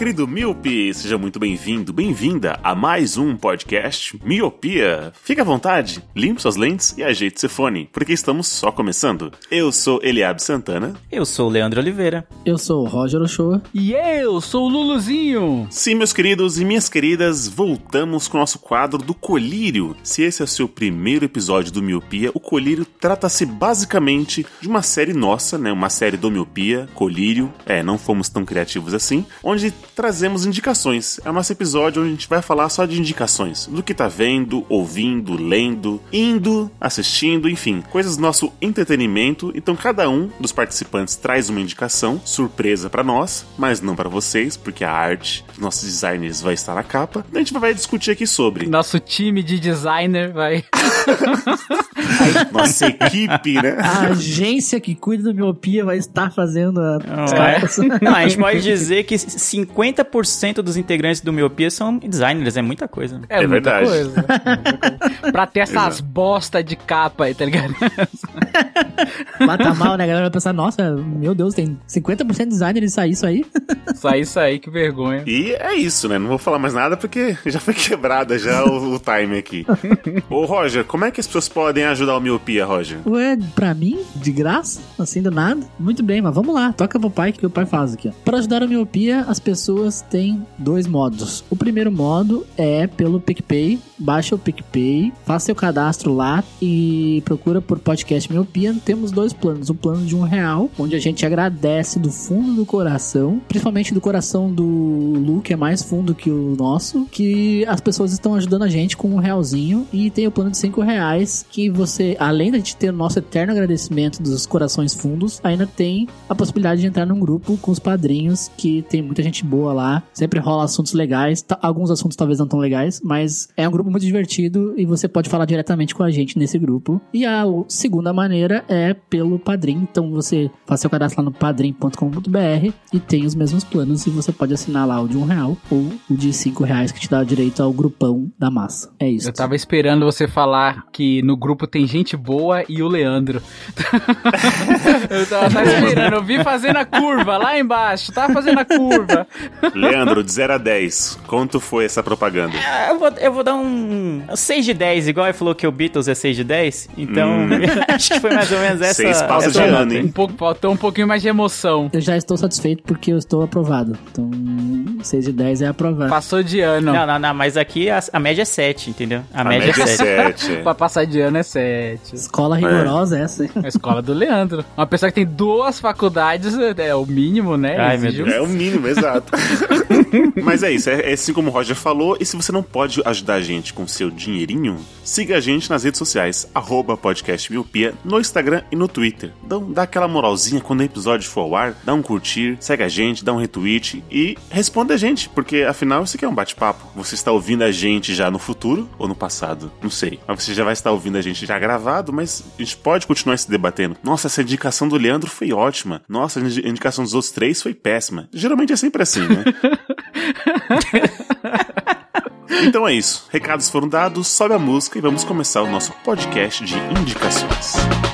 Querido Miope, seja muito bem-vindo, bem-vinda a mais um podcast Miopia. Fique à vontade, limpe suas lentes e ajeite seu fone, porque estamos só começando. Eu sou Eliab Santana. Eu sou o Leandro Oliveira. Eu sou o Roger Ochoa. E eu sou o Luluzinho. Sim, meus queridos e minhas queridas, voltamos com o nosso quadro do Colírio. Se esse é o seu primeiro episódio do Miopia, o Colírio trata-se basicamente de uma série nossa, né? Uma série do Miopia, Colírio. É, não fomos tão criativos assim, onde trazemos indicações. É o nosso episódio onde a gente vai falar só de indicações, do que tá vendo, ouvindo, lendo, indo, assistindo, enfim, coisas do nosso entretenimento. Então cada um dos participantes traz uma indicação, surpresa para nós, mas não para vocês, porque a arte dos nossos designers vai estar na capa. Então a gente vai discutir aqui sobre Nosso time de designer vai. nossa equipe, né? A agência que cuida da miopia vai estar fazendo a... as é? Não, a gente pode dizer que 50% dos integrantes do Miopia são designers, é muita coisa. É, É muita verdade. coisa. pra ter essas bosta de capa aí, tá ligado? Mata mal, né? A galera vai pensar, nossa, meu Deus, tem 50% de designer isso aí, isso aí. Só isso aí, que vergonha. E é isso, né? Não vou falar mais nada porque já foi quebrada já o, o time aqui. Ô, Roger, como é que as pessoas podem ajudar o Miopia, Roger? Ué, pra mim, de graça, assim do nada. Muito bem, mas vamos lá, toca pro pai que o pai faz aqui. ó. Para ajudar a miopia, as pessoas têm dois modos. O primeiro modo é pelo PicPay. Baixa o PicPay, faça seu cadastro lá e procura por podcast Miopia. Temos dois planos. O plano de um real, onde a gente agradece do fundo do coração, principalmente do coração do Lu, que é mais fundo que o nosso, que as pessoas estão ajudando a gente com um realzinho. E tem o plano de cinco reais, que você, além de ter o nosso eterno agradecimento dos corações fundos, ainda tem a possibilidade de entrar num grupo com os padrinhos, que tem muita gente boa lá. Sempre rola assuntos legais. Alguns assuntos talvez não tão legais, mas é um grupo muito divertido e você pode falar diretamente com a gente nesse grupo. E a segunda maneira é pelo Padrim. Então você faz seu cadastro lá no padrim.com.br e tem os mesmos planos e você pode assinar lá o de um real ou o de cinco reais que te dá direito ao grupão da massa. É isso. Eu tava esperando você falar que no grupo tem gente boa e o Leandro. eu tava, tava esperando, eu vi fazendo a curva lá embaixo, tava fazendo a curva. Leandro, de 0 a 10, quanto foi essa propaganda? Ah, Eu vou, eu vou dar um 6 de 10, igual ele falou que o Beatles é 6 de 10. Então, acho que foi mais ou menos essa. Seis pausas essa de nota ano, hein? Um pouco, faltou um pouquinho mais de emoção. Eu já estou satisfeito porque eu estou aprovado. Então, 6 de 10 é aprovado. Passou de ano. Não, não, não, mas aqui a, a média é 7, entendeu? A, A média, média é é 7. 7. Pra passar de ano é 7. Escola rigorosa essa, hein? A escola do Leandro. Uma pessoa que tem duas faculdades é o mínimo, né? Ai, meu Exige Deus. É o mínimo, exato. Mas é isso, é, é assim como o Roger falou. E se você não pode ajudar a gente com seu dinheirinho, siga a gente nas redes sociais, arroba podcast Miopia, no Instagram e no Twitter. Então, dá aquela moralzinha quando o episódio for ao ar, dá um curtir, segue a gente, dá um retweet e responda a gente, porque afinal isso aqui é um bate-papo. Você está ouvindo a gente já no futuro ou no passado? Não sei. Mas você já vai estar ouvindo a gente já gravado, mas a gente pode continuar se debatendo. Nossa, essa indicação do Leandro foi ótima. Nossa, a indi- indicação dos outros três foi péssima. Geralmente é sempre assim, né? Então é isso. Recados foram dados, sobe a música e vamos começar o nosso podcast de indicações.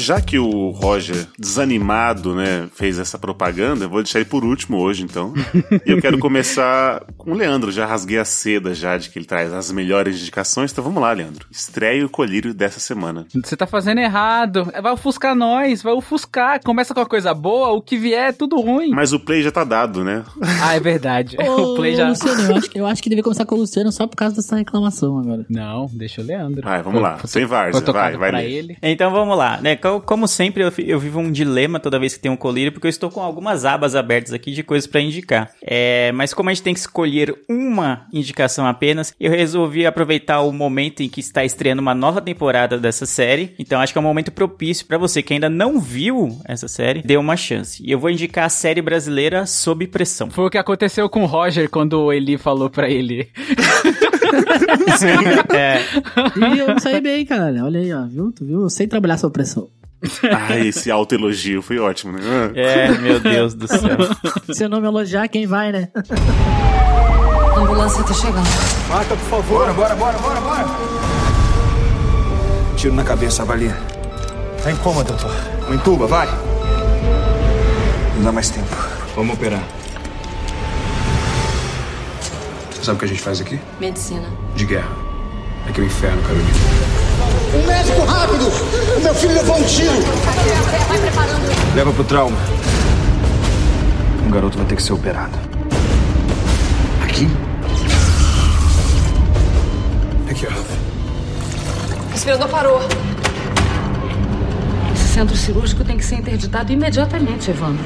Já que o Roger, desanimado, né, fez essa propaganda, eu vou deixar ele por último hoje, então. e eu quero começar com o Leandro. Já rasguei a seda já de que ele traz as melhores indicações. Então vamos lá, Leandro. Estreia o colírio dessa semana. Você tá fazendo errado. Vai ofuscar nós, vai ofuscar. Começa com a coisa boa, o que vier é tudo ruim. Mas o play já tá dado, né? Ah, é verdade. Ô, o play já. Luciano, eu acho, eu acho que devia começar com o Luciano só por causa dessa reclamação agora. Não, deixa o Leandro. Vai, vamos lá. Foi- Sem várzea. Vai, vai ele. Então vamos lá, né? Co- Como sempre, eu, eu vivo um dilema toda vez que tem um colírio, porque eu estou com algumas abas abertas aqui de coisas pra indicar. É, mas como a gente tem que escolher uma indicação apenas, eu resolvi aproveitar o momento em que está estreando uma nova temporada dessa série. Então acho que é um momento propício pra você que ainda não viu essa série, dê uma chance. E eu vou indicar a série brasileira Sob Pressão. Foi o que aconteceu com o Roger quando o Eli falou pra ele. É, E eu saí bem, cara. Olha aí, ó. Viu? Tu viu? Eu sei trabalhar sob pressão. Ah, esse autoelogio foi ótimo, né? É, meu Deus do céu. Se eu não me elogiar, quem vai, né? A ambulância tá chegando. Bora, bora, bora, bora, bora! Tiro na cabeça, avalia. Tá em coma, doutor. Um entuba, vai! Não dá mais tempo. Vamos operar. Sabe o que a gente faz aqui? Medicina. De guerra. Aqui é o inferno, Carolina. Um médico rápido! O meu filho levou um tiro! Leva pro trauma. Um garoto vai ter que ser operado. Aqui? Aqui, ó. O respirador parou. Centro cirúrgico tem que ser interditado imediatamente, Evandro.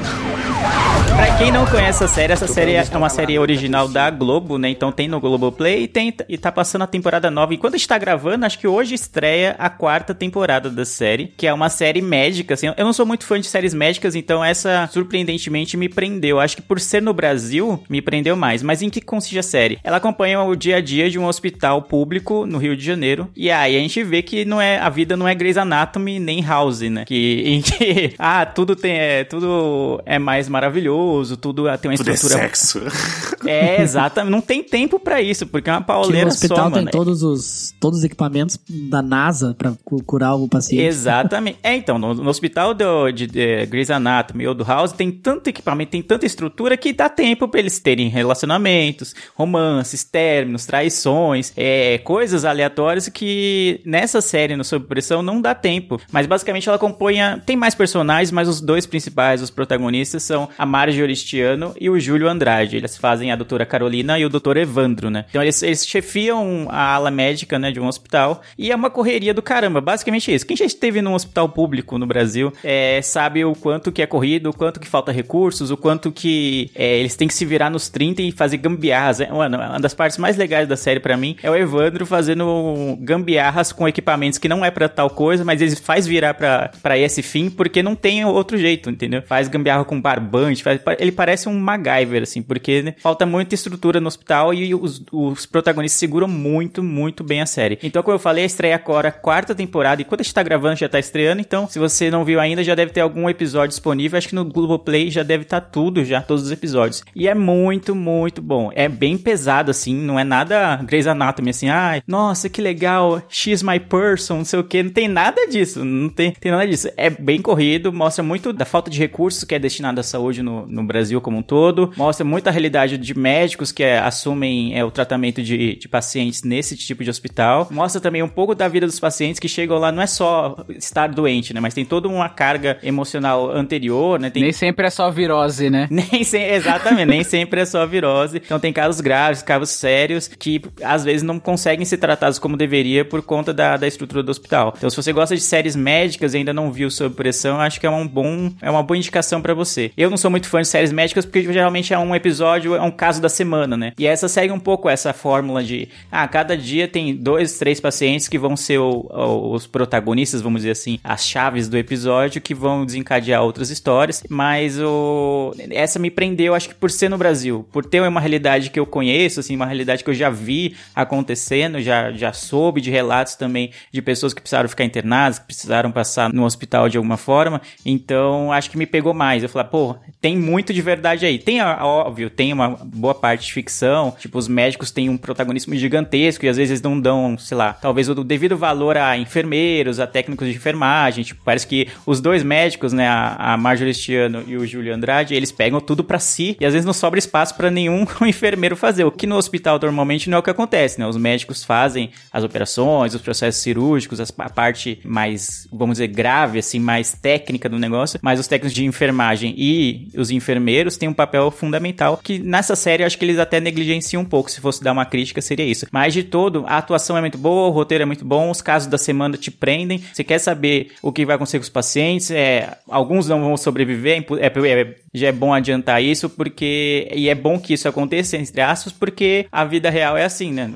Pra quem não conhece a série, essa série é uma série original da Globo, né? Então tem no Globoplay e, tem, e tá passando a temporada nova. Enquanto a gente tá gravando, acho que hoje estreia a quarta temporada da série, que é uma série médica, assim. Eu não sou muito fã de séries médicas, então essa surpreendentemente me prendeu. Acho que por ser no Brasil, me prendeu mais. Mas em que consiste a série? Ela acompanha o dia a dia de um hospital público no Rio de Janeiro. E aí a gente vê que não é a vida não é Grey's Anatomy nem House, né? Que em que ah, tudo tem é, tudo é mais maravilhoso, tudo tem uma Tudo é estrutura sexo. É, exatamente, não tem tempo pra isso, porque é uma Que pauleira o hospital só, tem mano. todos os, todos os equipamentos da NASA pra cu- curar o paciente. Exatamente. É, então, no, no hospital do, de, de Grey's Anatomy ou do House tem tanto equipamento, tem tanta estrutura que dá tempo pra eles terem relacionamentos, romances, términos, traições, é, coisas aleatórias que nessa série, no Sob Pressão, não dá tempo. Mas basicamente ela acompanha. Tem mais personagens, mas os dois principais, os protagonistas, são a Marge Oristiano e o Júlio Andrade. Eles fazem a doutora Carolina e o doutor Evandro, né? Então eles, eles chefiam a ala médica, né, de um hospital e é uma correria do caramba. Basicamente isso. Quem já esteve num hospital público no Brasil é, sabe o quanto que é corrido, o quanto que falta recursos, o quanto que é, eles têm que se virar nos 30 e fazer gambiarras. É, Mano, uma das partes mais legais da série pra mim é o Evandro fazendo gambiarras com equipamentos que não é pra tal coisa, mas ele faz virar pra pra esse fim porque não tem outro jeito, entendeu? Faz gambiarra com barbante, faz- ele parece um MacGyver, assim, porque né, falta muita estrutura no hospital e os, os protagonistas seguram muito, muito bem a série. Então, como eu falei, estreia agora a quarta temporada, e quando a gente tá gravando já tá estreando, então se você não viu ainda, já deve ter algum episódio disponível, acho que no Globoplay já deve estar tudo já, todos os episódios. E é muito, muito bom. É bem pesado, assim, não é nada Grey's Anatomy, assim, ai, nossa, que legal, she's my person, não sei o que, não tem nada disso, não tem, tem nada disso. É bem corrido, mostra muito da falta de recursos que é destinado à saúde no, no Brasil como um todo, mostra muito a realidade de médicos que é, assumem é, o tratamento de, de pacientes nesse tipo de hospital, mostra também um pouco da vida dos pacientes que chegam lá, não é só estar doente, né, mas tem toda uma carga emocional anterior, né, tem Nem sempre é só virose, né? nem sempre, exatamente, nem sempre é só virose. Então tem casos graves, casos sérios, que às vezes não conseguem ser tratados como deveria por conta da, da estrutura do hospital. Então se você gosta de séries médicas e ainda não viu Sob Pressão, acho que é um bom, é uma boa indicação pra você. Eu não sou muito fã de séries médicas porque geralmente é um episódio, é um caso da semana, né? E essa segue um pouco essa fórmula de, ah, cada dia tem dois, três pacientes que vão ser o- o- os protagonistas, vamos dizer assim, as chaves do episódio que vão desencadear outras histórias, mas o essa me prendeu, acho que por ser no Brasil, por ter uma realidade que eu conheço, assim, uma realidade que eu já vi acontecendo, já, já soube de relatos também de pessoas que precisaram ficar internadas, que precisaram passar no hospital de alguma forma, então acho que me pegou mais. Eu falei, pô, tem muito de verdade aí. Tem, óbvio, tem uma boa parte de ficção, tipo, os médicos têm um protagonismo gigantesco e às vezes não dão, sei lá, talvez o devido valor a enfermeiros, a técnicos de enfermagem, tipo, parece que os dois médicos, né, a, Marjorie Stiano e o Júlio Andrade, eles pegam tudo pra si e às vezes não sobra espaço pra nenhum enfermeiro fazer, o que no hospital normalmente não é o que acontece, né? Os médicos fazem as operações, os processos cirúrgicos, a parte mais, vamos dizer, grave, assim, mais técnica do negócio, mas os técnicos de enfermagem e os enfermeiros têm um papel fundamental que nessa série eu acho que eles até negligenciam um pouco, se fosse dar uma crítica seria isso. Mas de todo, a atuação é muito boa, o roteiro é muito bom, os casos da semana te prendem, você quer saber o que vai acontecer com os pacientes, é, alguns não vão sobreviver, é é, é- já é bom adiantar isso, porque, e é bom que isso aconteça, entre aspas, porque a vida real é assim, né?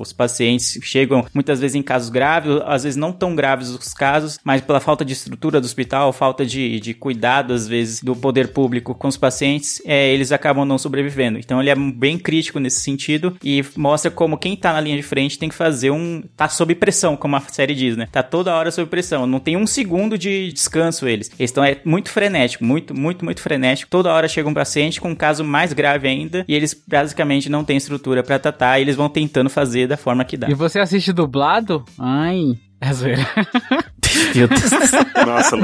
Os pacientes chegam muitas vezes em casos graves, às vezes não tão graves os casos, mas pela falta de estrutura do hospital, falta de, de cuidado, às vezes, do poder público com os pacientes, é, eles acabam não sobrevivendo. Então ele é bem crítico nesse sentido e mostra como quem tá na linha de frente tem que fazer um. tá sob pressão, como a série diz, né? Tá toda hora sob pressão. Não tem um segundo de descanso eles. Eles estão é muito frenético, muito, muito, muito frenético. Toda hora chega um paciente com um caso mais grave ainda e eles basicamente não têm estrutura pra tratar e eles vão tentando fazer da forma que dá. E você assiste dublado? Ai, é zoeira. Nossa,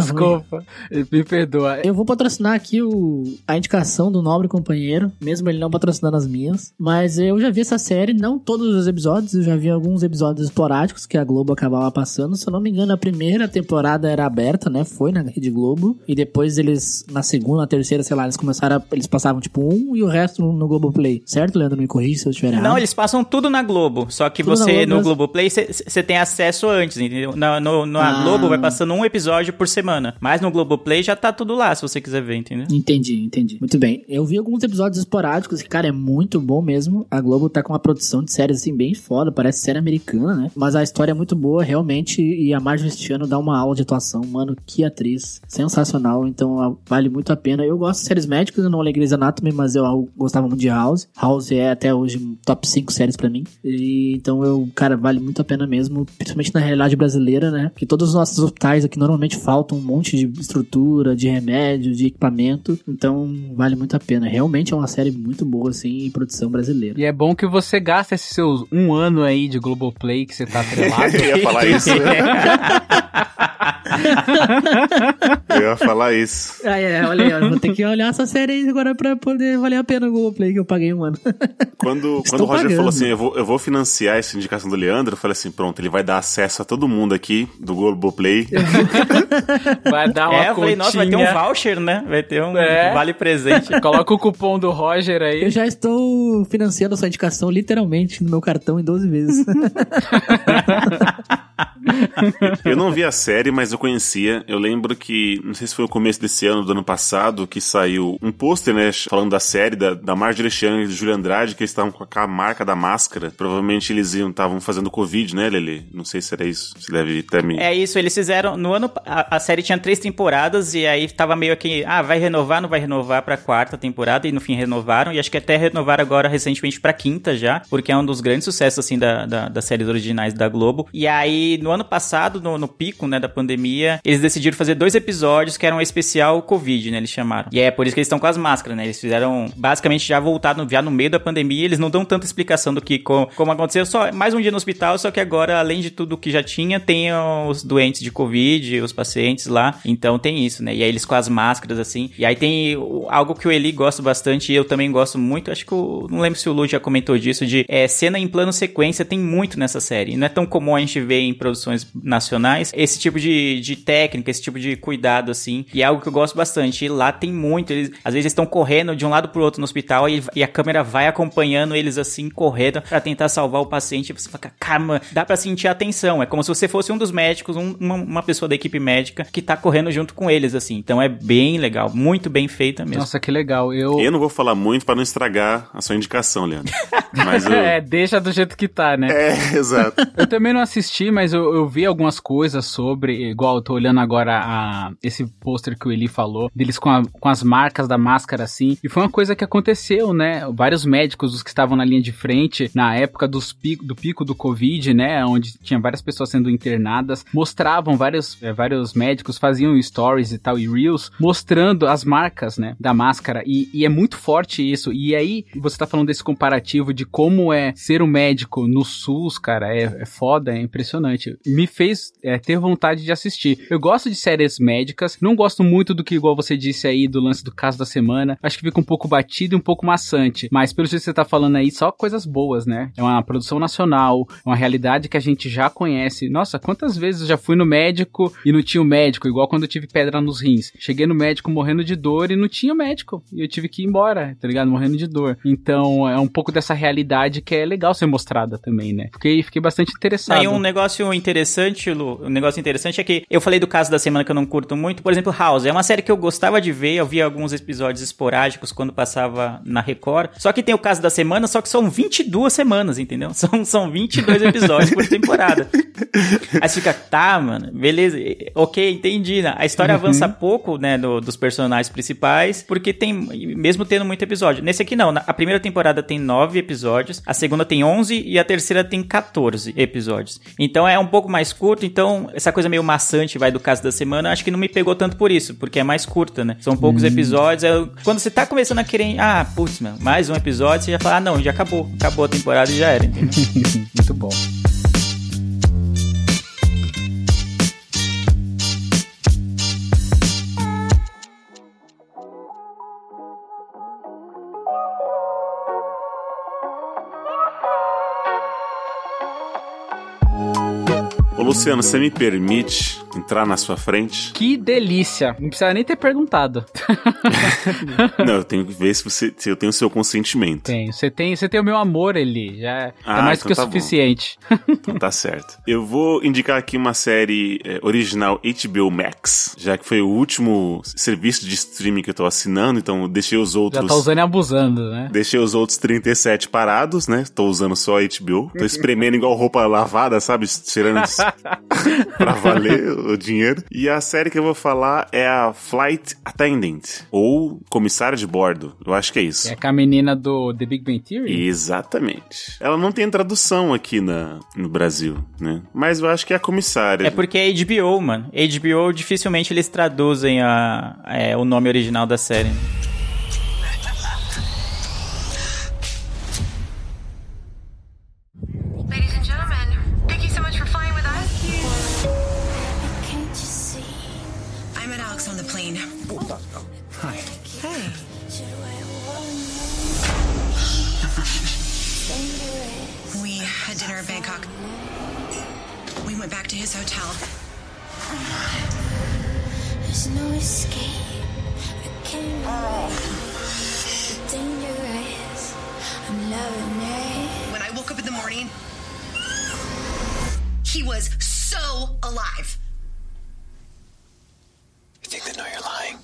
ruim. Desculpa, me perdoa. Eu vou patrocinar aqui o, a indicação do Nobre Companheiro, mesmo ele não patrocinando as minhas. Mas eu já vi essa série, não todos os episódios, eu já vi alguns episódios esporádicos que a Globo acabava passando. Se eu não me engano, a primeira temporada era aberta, né? Foi na Rede Globo. E depois eles, na segunda, na terceira, sei lá, eles começaram a, Eles passavam tipo um e o resto no, Globoplay. Certo, Leandro? Me corrija se eu estiver errado. Não, eles passam tudo na Globo. Só que Tudo você, Globo no mesmo. Globoplay, você tem acesso antes, entendeu? Na, no, Ah. Globo vai passando um episódio por semana. Mas no Globoplay já tá tudo lá, se você quiser ver, entendeu? Entendi, entendi. Muito bem. Eu vi alguns episódios esporádicos que, cara, é muito bom mesmo. A Globo tá com uma produção de séries assim bem foda, parece série americana, né? Mas a história é muito boa, realmente, e a Marjorie Stiano dá uma aula de atuação. Mano, que atriz. Sensacional, então vale muito a pena. Eu gosto de séries médicas, eu não olhei Grey's Anatomy, mas eu gostava muito de House. House é até hoje top 5 séries pra mim. E, então eu, cara, vale muito a pena mesmo, principalmente na realidade brasileira, né? Que todos os nossos hospitais aqui normalmente faltam um monte de estrutura, de remédio, de equipamento. Então vale muito a pena. Realmente é uma série muito boa, assim, em produção brasileira. E é bom que você gasta esses seus um ano aí de Globoplay que você tá atrelado. Eu ia falar isso. Eu ia falar isso. Ah, é, olha aí, vou ter que olhar essa série aí agora pra poder valer a pena o Globoplay que eu paguei um ano. Quando, Estou quando o Roger pagando. falou assim, eu vou, eu vou financiar essa indicação do Leandro, eu falei assim, pronto, ele vai dar acesso a todo mundo aqui do Globoplay. Vai dar uma é, falei, nossa, vai ter um voucher, né? Vai ter um É. vale presente. Coloca o cupom do Roger aí. Eu já estou financiando a sua indicação literalmente no meu cartão em 12 vezes. Eu não vi a série, mas eu conhecia. Eu lembro que, não sei se foi no começo desse ano, do ano passado, que saiu um pôster, né, falando da série, da, da Marjorie Chan e do Júlio Andrade, que eles estavam com a marca da máscara. Provavelmente eles iam, estavam fazendo Covid, né, Lele? Não sei se era isso. Você deve ter me... É isso, eles fizeram. No ano. A, a série tinha três temporadas e aí tava meio que. Ah, vai renovar, não vai renovar pra quarta temporada. E no fim renovaram. E acho que até renovaram agora recentemente pra quinta já. Porque é um dos grandes sucessos, assim, da, da- das séries originais da Globo. E aí, no ano passado, no, no pico, né, da pandemia, eles decidiram fazer dois episódios que eram um especial Covid, né? Eles chamaram. E é por isso que eles estão com as máscaras, né? Eles fizeram basicamente já voltado já no meio da pandemia. Eles não dão tanta explicação do que co- como aconteceu. Só mais um dia no hospital, só que agora, além de tudo que já tinha, tem os doentes de Covid, os pacientes lá. Então tem isso, né? E aí eles com as máscaras, assim. E aí tem algo que o Eli gosta bastante e eu também gosto muito. Acho que o, não lembro se o Lu já comentou disso, de é, cena em plano sequência tem muito nessa série. Não é tão comum a gente ver em produções nacionais esse tipo de, de técnica, esse tipo de cuidado, assim. E é algo que eu gosto bastante. E lá tem muito. Eles, às vezes estão correndo de um lado pro outro no hospital e, e a câmera vai acompanhando eles assim, correndo pra tentar salvar o paciente. E você fala, caramba, dá pra sentir a tensão. É como se você fosse um dos médicos, um- uma, uma pessoa da equipe médica que tá correndo junto com eles, assim. Então é bem legal, muito bem feita mesmo. Nossa, que legal. Eu. Eu não vou falar muito pra não estragar a sua indicação, Leandro. Mas eu... É, deixa do jeito que tá, né? É, exato. Eu também não assisti, mas eu, eu vi algumas coisas sobre, igual eu tô olhando agora a, esse pôster que o Eli falou, deles com, a- com as marcas da máscara assim, e foi uma coisa que aconteceu, né? Vários médicos, os que estavam na linha de frente, na época dos pico, do pico do Covid, né? Onde tinha várias pessoas sendo internadas, mostravam vários, eh, vários médicos, faziam stories e tal, e reels, mostrando as marcas, né? Da máscara, e, e é muito forte isso, e aí você tá falando desse comparativo de como é ser um médico no SUS, cara, é, é foda, é impressionante. Me fez é, ter vontade de assistir. Eu gosto de séries médicas, não gosto muito do que, igual você disse aí, do lance do caso da semana. Acho que fica um pouco batido e um pouco maçante. Mas pelo jeito que você tá falando aí, só coisas boas, né? É uma produção nacional, é uma realidade que a gente já conhece. Nossa, quantas vezes eu já fui no médico e não tinha o médico, igual quando eu tive pedra nos rins. Cheguei no médico morrendo de dor e não tinha o médico. E eu tive que ir embora, tá ligado? Morrendo de dor. Então é um pouco dessa realidade que é legal ser mostrada também, né? Fiquei, fiquei bastante interessado. Aí um negócio interessante, Lu, um negócio interessante é que eu falei do caso da semana que eu não curto muito, por exemplo, House. É uma série que eu gostava de ver, eu via alguns episódios esporádicos quando passava na Record. Só que tem o caso da semana, só que são 22 semanas, entendeu? São, são 22 episódios por temporada. Aí você fica, tá, mano, beleza, ok, entendi. né? A história Uhum. avança pouco, né, do- dos personagens principais, porque tem, mesmo tendo muito episódio. Nesse aqui não, a primeira temporada tem 9 episódios, a segunda tem 11 e a terceira tem 14 episódios. Então é um pouco mais curto, então essa coisa meio maçante, vai, do caso da semana, acho que não me pegou tanto por isso, porque é mais curta, né? São poucos episódios, aí quando você tá começando a querer, ah, putz, mano, mais um episódio, você já fala, ah, não, já acabou, acabou a temporada e já era, entendeu? Muito bom. Luciano, você me permite entrar na sua frente? Que delícia. Não precisa nem ter perguntado. Não, eu tenho que ver se, você, se eu tenho o seu consentimento. Tem. Você tem, você tem o meu amor, Eli. Já é Ah, mais então que o tá bom. suficiente. Então tá certo. Eu vou indicar aqui uma série é, original HBO Max, já que foi o último serviço de streaming que eu tô assinando, então deixei os Já outros. tá usando e abusando, né? Deixei os outros 37 parados, né? Tô usando só a HBO. Tô espremendo igual roupa lavada, sabe? Tirando pra valer o dinheiro. E a série que eu vou falar é a Flight Attendant, ou Comissário de Bordo. Eu acho que é isso. É com a menina do The Big Bang Theory? Exatamente. Ela não tem tradução aqui na, no Brasil, né? Mas eu acho que é a comissária. É porque é HBO, mano. HBO dificilmente eles traduzem a, é, o nome original da série. Ladies his hotel. There's no escape. I can't run. It's dangerous. I'm loving it. When I woke up in the morning, he was so alive. You think they know you're lying?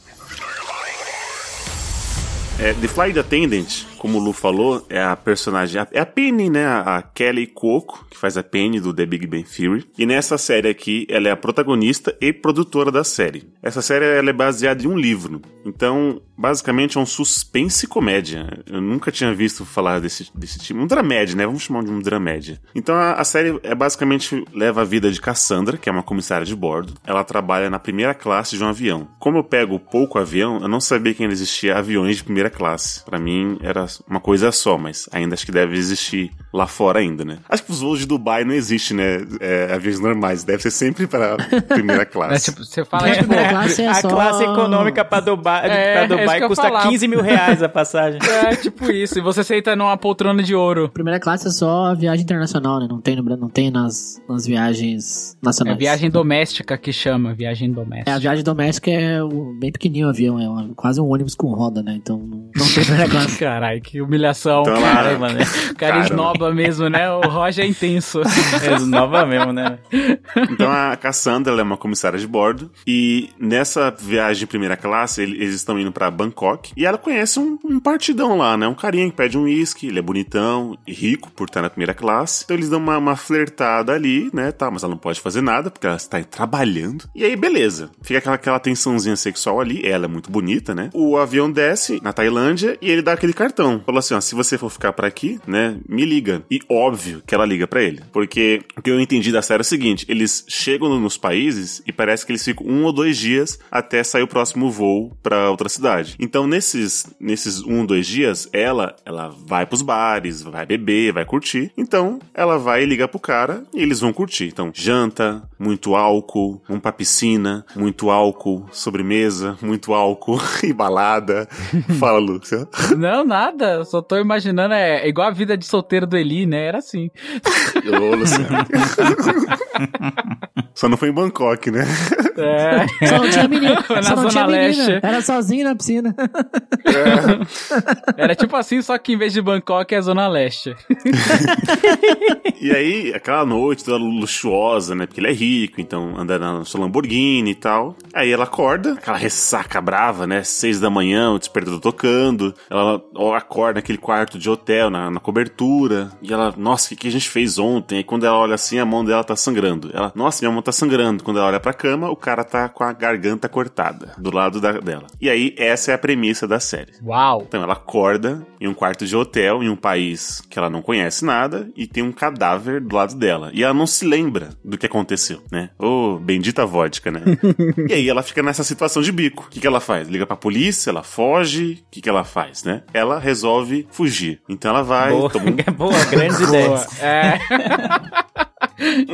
É, The Flight Attendant, como o Lu falou, é a personagem. É a Penny, né? A Kelly Cuoco, que faz a Penny do The Big Bang Theory. E nessa série aqui, ela é a protagonista e produtora da série. Essa série ela é baseada em um livro. Então, basicamente, é um suspense comédia. Eu nunca tinha visto falar desse, desse tipo. Um dramédia, né? Vamos chamar de um dramédia. Então, a, a série é basicamente leva a vida de Cassandra, que é uma comissária de bordo. Ela trabalha na primeira classe de um avião. Como eu pego pouco avião, eu não sabia que ainda existia aviões de primeira classe. Pra mim, era uma coisa só, mas ainda acho que deve existir lá fora ainda, né? Acho que os voos de Dubai não existem, né? É, aviões normais. Deve ser sempre para primeira É, classe. tipo, você fala, É, tipo, primeira classe é a só- classe econômica pra Dubai, É, pra é Dubai que eu ia custa falar. 15 mil reais a passagem. é tipo isso. E você senta numa poltrona de ouro. Primeira classe é só a viagem internacional, né? Não tem, no não tem nas, nas viagens É nacionais. viagem doméstica que chama, viagem doméstica. É, a viagem doméstica é o- bem pequenininho o avião, é uma- quase um ônibus com roda, né? Então não, não tem primeira classe. Caralho, que humilhação. Então, cara, mano. o cara esnoba mesmo, né? O Roger é intenso. É nova mesmo, né? Então a Cassandra ela é uma comissária de bordo e nessa viagem de primeira classe ele- eles estão indo para Bangkok e ela conhece um, um partidão lá, né? Um carinha que pede um uísque, ele é bonitão e rico por estar na primeira classe. Então eles dão uma, uma flertada ali, né? Tá, mas ela não pode fazer nada porque ela está trabalhando. E aí, beleza. Fica aquela, aquela tensãozinha sexual ali. Ela é muito bonita, né? O avião desce na Tailândia e ele dá aquele cartão. Falou assim: ó, se você for ficar por aqui, né? Me liga. E óbvio que ela liga para ele. Porque o que eu entendi da série é o seguinte: eles chegam nos países e parece que eles ficam um ou dois dias até sair o próximo voo para outra cidade. Então, nesses, nesses um dois dias, ela, ela vai pros bares, vai beber, vai curtir. Então, ela vai ligar pro cara e eles vão curtir. Então, janta, muito álcool, vão pra piscina, muito álcool, sobremesa, muito álcool e balada. Fala, Lúcia. Não, nada. Eu só tô imaginando, é igual a vida de solteiro do Eli, né? Era assim. Ô, Luciano. Só não foi em Bangkok, né? É. Só não tinha menina. Na Só não tinha menina. Leste. Era sozinho na piscina. Era tipo assim, só que em vez de Bangkok é Zona Leste. E aí, aquela noite toda luxuosa, né? Porque ele é rico, então anda na sua Lamborghini e tal. Aí ela acorda, aquela ressaca brava, né? Seis da manhã, o despertador tocando. Ela acorda naquele quarto de hotel, na, na cobertura. E ela, nossa, o que, que a gente fez ontem? Aí quando ela olha assim, a mão dela tá sangrando. Ela, nossa, minha mão tá sangrando. Quando ela olha pra cama, o cara tá com a garganta cortada do lado da- dela. E aí, essa é a premissa da série. Uau. Então ela acorda em um quarto de hotel em um país que ela não conhece nada e tem um cadáver do lado dela. E ela não se lembra do que aconteceu, né? Ô, bendita vodka, né? e aí ela fica nessa situação de bico. O que, que ela faz? Liga pra polícia, ela foge. O que, que ela faz, né? Ela resolve fugir. Então ela vai, Boa, toma um boa, grandes Boa. ideias. É.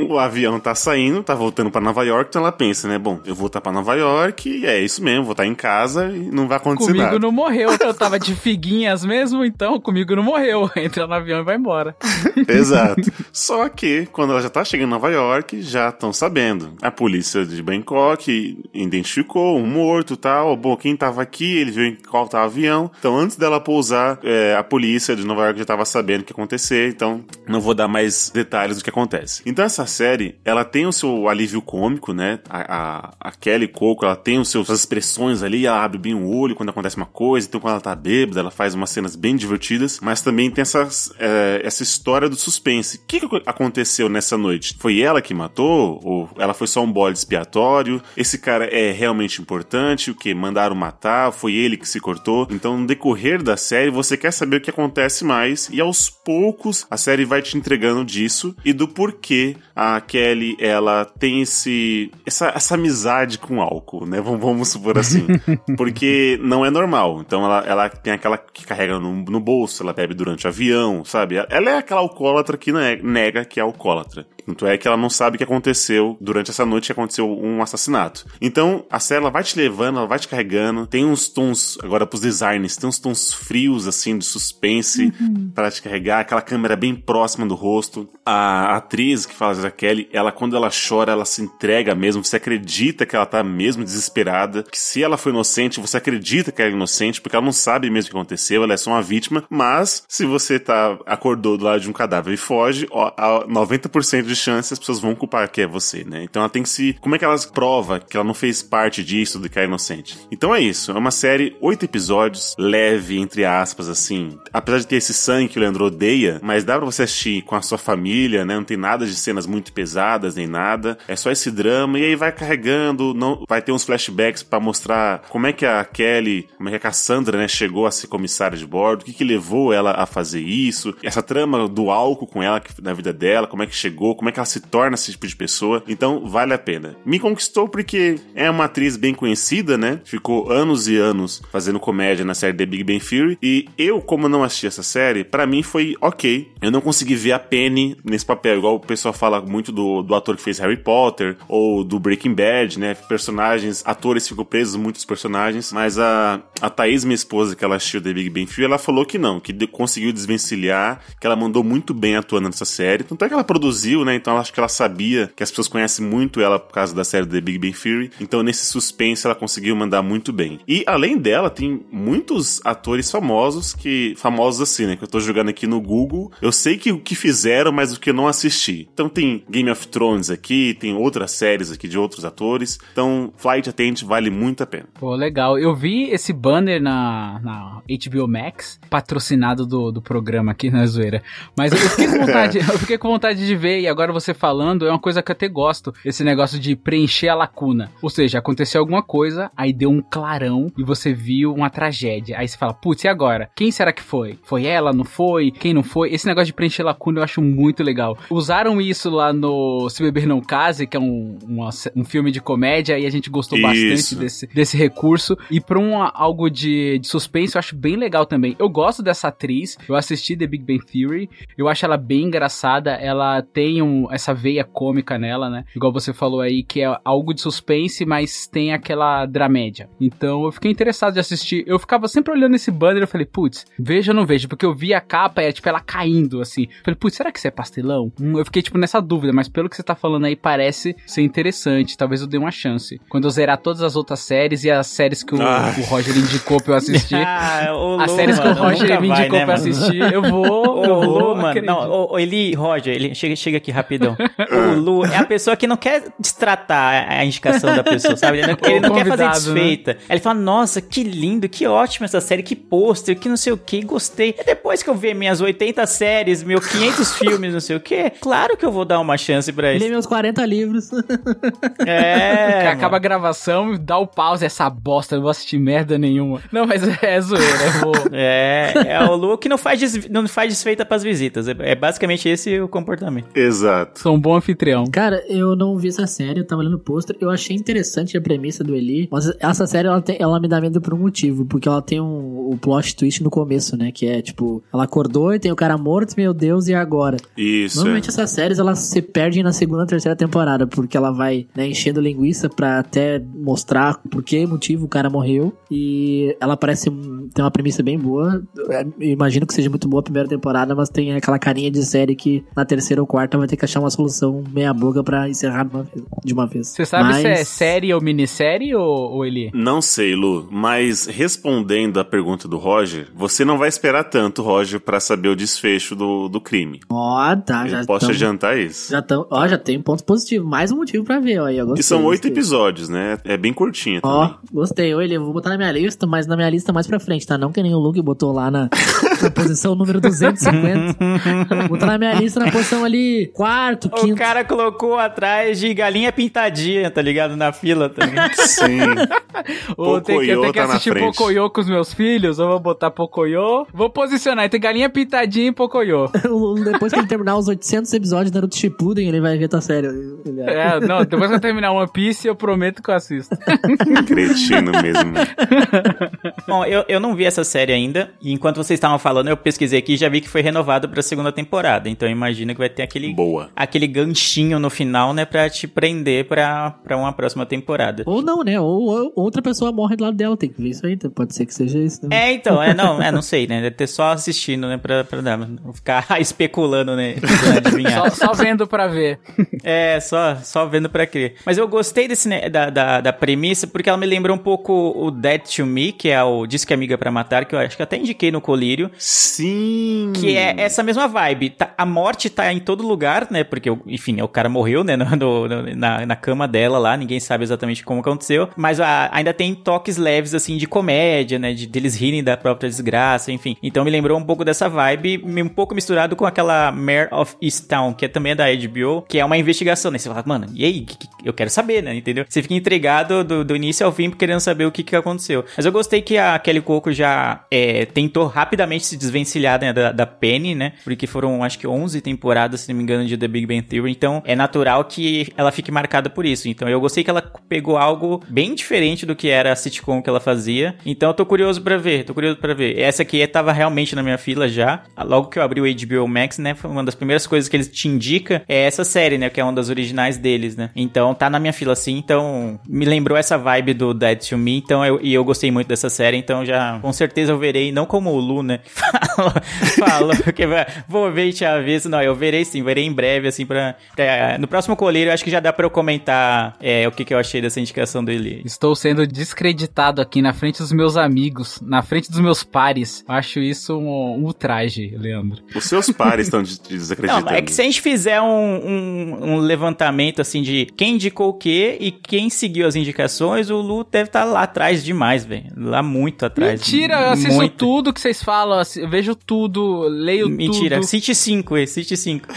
O avião tá saindo, tá voltando pra Nova York, então ela pensa, né? Bom, eu vou voltar pra Nova York e é isso mesmo, vou estar em casa e não vai acontecer Comigo nada. não morreu. Eu tava de figuinhas mesmo, então comigo não morreu. Entra no avião e vai embora. Exato. Só que, quando ela já tá chegando em Nova York, já estão sabendo. A polícia de Bangkok identificou um morto e tal. Bom, quem tava aqui, ele viu em qual tava o avião. Então, antes dela pousar, é, a polícia de Nova York já tava sabendo o que ia acontecer. Então, não vou dar mais detalhes do que acontece. Então, essa série, ela tem o seu alívio cômico, né? A, a, a Kelly Coco, ela tem os seus, suas expressões ali, ela abre bem o olho quando acontece uma coisa. Então, quando ela tá bêbada, ela faz umas cenas bem divertidas. Mas também tem essas, é, essa história do suspense. O que, que aconteceu nessa noite? Foi ela que matou? Ou ela foi só um bode expiatório? Esse cara é realmente importante? O que? Mandaram matar? Foi ele que se cortou? Então, no decorrer da série, você quer saber o que acontece mais. E aos poucos, a série vai te entregando disso e do porquê a Kelly, ela tem esse essa, essa amizade com álcool, né? Vamos, vamos supor assim. Porque não é normal. Então, ela, ela tem aquela que carrega no, no bolso, ela bebe durante o avião, sabe? Ela é aquela alcoólatra que ne- nega que é alcoólatra. Tanto é que ela não sabe o que aconteceu durante essa noite que aconteceu um assassinato. Então, a série ela vai te levando, ela vai te carregando. Tem uns tons, agora pros designers, tem uns tons frios, assim, de suspense para te carregar. Aquela câmera bem próxima do rosto. A atriz que faz a Kelly, ela, quando ela chora, ela se entrega mesmo. Você acredita que ela tá mesmo desesperada. Que se ela foi inocente, você acredita que ela é inocente, porque ela não sabe mesmo o que aconteceu, ela é só uma vítima. Mas, se você tá, acordou do lado de um cadáver e foge, ó, a 90% de chance as pessoas vão culpar que é você, né? Então ela tem que se. Como é que ela prova que ela não fez parte disso, de que é inocente? Então é isso. É uma série, oito episódios, leve, entre aspas, assim. Apesar de ter esse sangue que o Leandro odeia, mas dá pra você assistir com a sua família, né? Não tem nada de cenas muito pesadas nem nada. É só esse drama e aí vai carregando, não vai ter uns flashbacks pra mostrar como é que a Kelly, como é que a Cassandra, né, chegou a ser comissária de bordo, o que que levou ela a fazer isso, essa trama do álcool com ela na vida dela, como é que chegou, como é que ela se torna esse tipo de pessoa. Então, vale a pena. Me conquistou porque é uma atriz bem conhecida, né? Ficou anos e anos fazendo comédia na série The Big Bang Theory e eu, como não assisti essa série, pra mim foi ok. Eu não consegui ver a Penny nesse papel, igual o pessoal fala muito do, do ator que fez Harry Potter ou do Breaking Bad, né? Personagens, atores ficam presos muitos personagens, mas a, a Thaís, minha esposa, que ela assistiu The Big Bang Theory, ela falou que não, que de- conseguiu desvencilhar, que ela mandou muito bem atuando nessa série. Tanto é que ela produziu, né? Então ela acho que ela sabia que as pessoas conhecem muito ela por causa da série The Big Bang Theory. Então nesse suspense ela conseguiu mandar muito bem. E além dela, tem muitos atores famosos que. famosos assim, né? Que eu tô jogando aqui no Google. Eu sei que o que fizeram, mas o que eu não assisti. Então tem Game of Thrones aqui, tem outras séries aqui de outros atores. Então Flight Attendant vale muito a pena. Pô, legal. Eu vi esse banner na, na HBO Max, patrocinado do, do programa aqui na zoeira. Mas eu fiquei, com vontade, eu fiquei com vontade de ver, e agora você falando, é uma coisa que eu até gosto. Esse negócio de preencher a lacuna. Ou seja, aconteceu alguma coisa, aí deu um clarão e você viu uma tragédia. Aí você fala, putz, e agora? Quem será que foi? Foi ela? Não foi? Quem não foi? Esse negócio de preencher lacuna eu acho muito legal. Usaram isso lá no Se Beber Não Case, que é um, uma- um filme de comédia, e a gente gostou bastante Isso. desse, desse recurso. E pra um, algo de, de suspense, eu acho bem legal também. Eu gosto dessa atriz, eu assisti The Big Bang Theory, eu acho ela bem engraçada, ela tem um, essa veia cômica nela, né? Igual você falou aí, que é algo de suspense, mas tem aquela dramédia. Então eu fiquei interessado de assistir. Eu ficava sempre olhando esse banner e eu falei, putz, vejo ou não vejo? Porque eu vi a capa, é tipo ela caindo assim. Eu falei, putz, será que isso é pastelão? Hum, eu fiquei tipo nessa dúvida, mas pelo que você tá falando aí, parece ser interessante. Talvez eu dê uma chance. Quando eu zerar todas as outras séries e as séries que o, Ah. o Roger indicou pra eu assistir. Ah, ô, As séries que o mano, Roger me vai, indicou né, pra mano? assistir, eu vou. eu vou Lu, mano, acredito. não, ô, ele, Roger, ele chega, chega aqui rapidão. o Lu é a pessoa que não quer destratar a indicação da pessoa, sabe? Ele não, ele não quer fazer convidado, desfeita. Aí Ele fala, nossa, que lindo, que ótimo essa série, que pôster, que não sei o que, gostei. E depois que eu ver minhas 80 séries, meus 500 filmes, não sei o que, claro que eu vou dar uma chance pra isso. meus 40 livros. É, acaba a gravação, dá o pause, essa bosta, eu não vou assistir merda nenhuma. Não, mas é zoeira, eu vou. É, é o Lu que não faz, des- não faz desfeita pras visitas. É, é basicamente esse o comportamento. Exato. Sou um bom anfitrião. Cara, eu não vi essa série, eu tava olhando o pôster, eu achei interessante a premissa do Eli, mas essa série ela, tem- ela me dá medo por um motivo, porque ela tem um, o plot twist no começo, né, que é tipo, ela acordou e tem o cara morto, meu Deus, e agora? Isso. Normalmente essas séries elas se perdem na segunda, terceira temporada, porque ela vai né, enchendo linguiça pra até mostrar por que motivo o cara morreu. E ela parece ter uma premissa bem boa. Eu imagino que seja muito boa a primeira temporada, mas tem aquela carinha de série que na terceira ou quarta vai ter que achar uma solução meia boca pra encerrar de uma vez. De uma vez. Você sabe se é Mas- série ou minissérie ou, ou Eli? Não sei, Lu, mas respondendo a pergunta do Roger, você não vai esperar tanto, Roger, pra saber o desfecho do, do crime. Ó, tá, já Eu posso tamo- adiantar isso. Já tão, ó, já tem pontos positivos. Mais um motivo pra ver, ó. aí, E são oito episódios, né? É bem curtinha Ó, também. gostei. Olha, eu vou botar na minha lista, mas na minha lista mais pra frente, tá? Não que nem o Luke botou lá na, na posição número 250. Vou botar na minha lista na posição ali, quarto, O quinto. cara colocou atrás de galinha pintadinha, tá ligado? Na fila, tá ligado? Sim. Ou tem que, eu tenho que tá assistir. Pocoyo com os meus filhos, ou vou botar Pocoyo. Vou posicionar entre galinha pintadinha e Pocoyo. Depois que ele terminar os 800 episódios de Naruto Shippuden, ele vai ver série. Ele é- É, não, depois que eu terminar One Piece, eu prometo que eu assisto. Cretino mesmo. Bom, eu, eu não vi essa série ainda, e enquanto vocês estavam falando, eu pesquisei aqui e já vi que foi renovado pra segunda temporada. Então eu imagino que vai ter aquele, Boa. aquele ganchinho no final, né, pra te prender pra, pra uma próxima temporada. Ou não, né? Ou, ou outra pessoa morre do lado dela, tem que ver isso aí. então Pode ser que seja isso, né? É, então, é, não, é, não sei, né? Deve ter só assistindo, né, pra, pra dar, não ficar especulando, né, adivinhar. Só, só vendo pra ver. É, só, só vendo pra crer. Mas eu gostei desse, né, da, da, da premissa porque ela me lembrou um pouco o Dead to Me, que é o Disque Amiga pra Matar, que eu acho que até indiquei no Colírio. Sim. Que é essa mesma vibe. Tá- a morte tá em todo lugar, né? Porque, enfim, o cara morreu, né? no- no- na, na cama dela lá, ninguém sabe exatamente como aconteceu. Mas a- ainda tem toques leves, assim, de comédia, né? De deles rirem da própria desgraça, enfim. Então me lembrou um pouco dessa vibe, um pouco misturado com aquela Mare of Easttown, que é também é da HBO, que é uma investigação, né? Você fala, mano, e aí? Eu quero saber, né? Entendeu? Você fica intrigado do, do início ao fim, querendo saber o que, que aconteceu. Mas eu gostei que a Kelly Coco já é, tentou rapidamente se desvencilhar né, da, da Penny, né? Porque foram, acho que 11 temporadas, se não me engano, de The Big Bang Theory. Então, é natural que ela fique marcada por isso. Então, eu gostei que ela pegou algo bem diferente do que era a sitcom que ela fazia. Então, eu tô curioso pra ver. Tô curioso pra ver. Essa aqui tava realmente na minha fila já. Logo que eu abri o HBO Max, né? Foi uma das primeiras coisas que eles te indica é essa série, né? Que é uma das originais deles, né? Então, tá na minha fila sim. Então, me lembrou essa vibe do Dead to Me. Então, eu, e eu gostei muito dessa série. Então, já com certeza eu verei. Não como o Lu, né? Falou, falou que vai- vou ver e te aviso. Não, eu verei sim, verei em breve, assim, pra, pra- No próximo colírio, eu acho que já dá pra eu comentar é, o que, que eu achei dessa indicação do Eli. Estou sendo descreditado aqui na frente dos meus amigos, na frente dos meus pares. Acho isso um, um ultraje, Leandro. Os seus pares estão des- desacreditando. Não, é que se a gente fizer um, um, um levantamento, assim, de quem indicou o quê e quem seguiu as indicações, o Lu deve estar lá atrás demais, velho. Lá muito atrás. Mentira, eu assisto Muito. tudo que vocês falam, eu vejo tudo, leio Mentira, tudo. City 5, esse, City 5.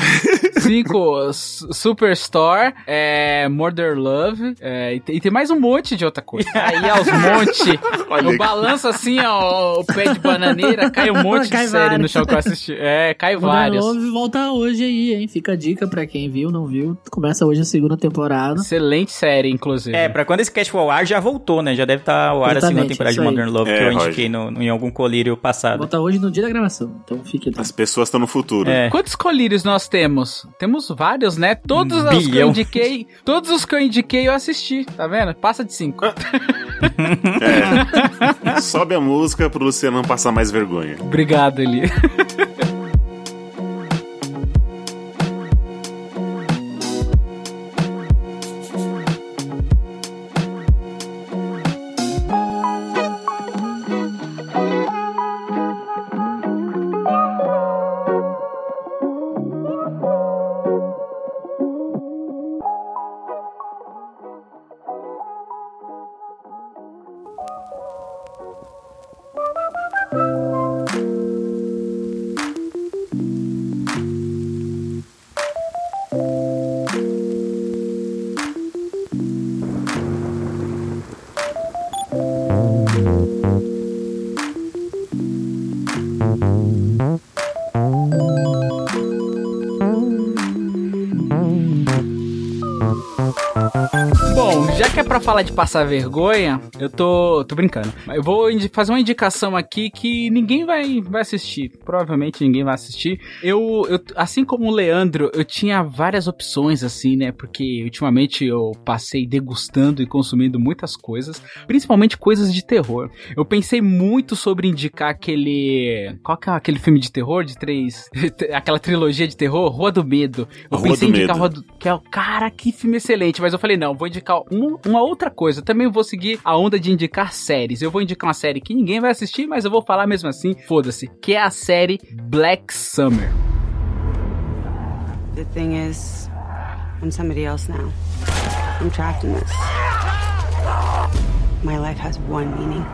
5, S- Superstore, é, Murder Love, é, e, tem, e tem mais um monte de outra coisa. Aí aos monte, eu balanço assim, ó, o pé de bananeira, cai um monte Cai de série no chão que eu assisti. É, cai Modern vários. Love volta hoje aí, hein? Fica a dica pra quem viu, não viu. Começa hoje a segunda temporada. Excelente série, inclusive. É, pra quando esse cast for ao ar, já voltou, né? Já deve estar ao ar a segunda Exatamente, temporada de. Modern Love, que É, eu indiquei Roger. no, em algum colírio passado. Volta hoje no dia da gravação. Então fique atento. As pessoas estão no futuro. É. Quantos colírios nós temos? Temos vários, né? Todos os que eu indiquei, todos os que eu indiquei eu assisti, tá vendo? Passa de cinco. Sobe a música pro Luciano não passar mais vergonha. Obrigado, Eli. falar de passar vergonha, eu tô, tô brincando. Eu vou fazer uma indicação aqui que ninguém vai, vai assistir. Provavelmente ninguém vai assistir. Eu, eu, assim como o Leandro, eu tinha várias opções, assim, né? Porque ultimamente eu passei degustando e consumindo muitas coisas, principalmente coisas de terror. Eu pensei muito sobre indicar aquele. Qual que é aquele filme de terror de três. aquela trilogia de terror? Rua do Medo. Eu Rua pensei do em indicar Medo. Rua do que é o cara, que filme excelente. Mas eu falei, não, vou indicar um- uma outra coisa. Eu também vou seguir a onda de indicar séries. Eu vou indicar uma série que ninguém vai assistir, mas eu vou falar mesmo assim, foda-se. Que é a série Black Summer. The thing is, I'm somebody else now. I'm trapped in this. My life has one meaning,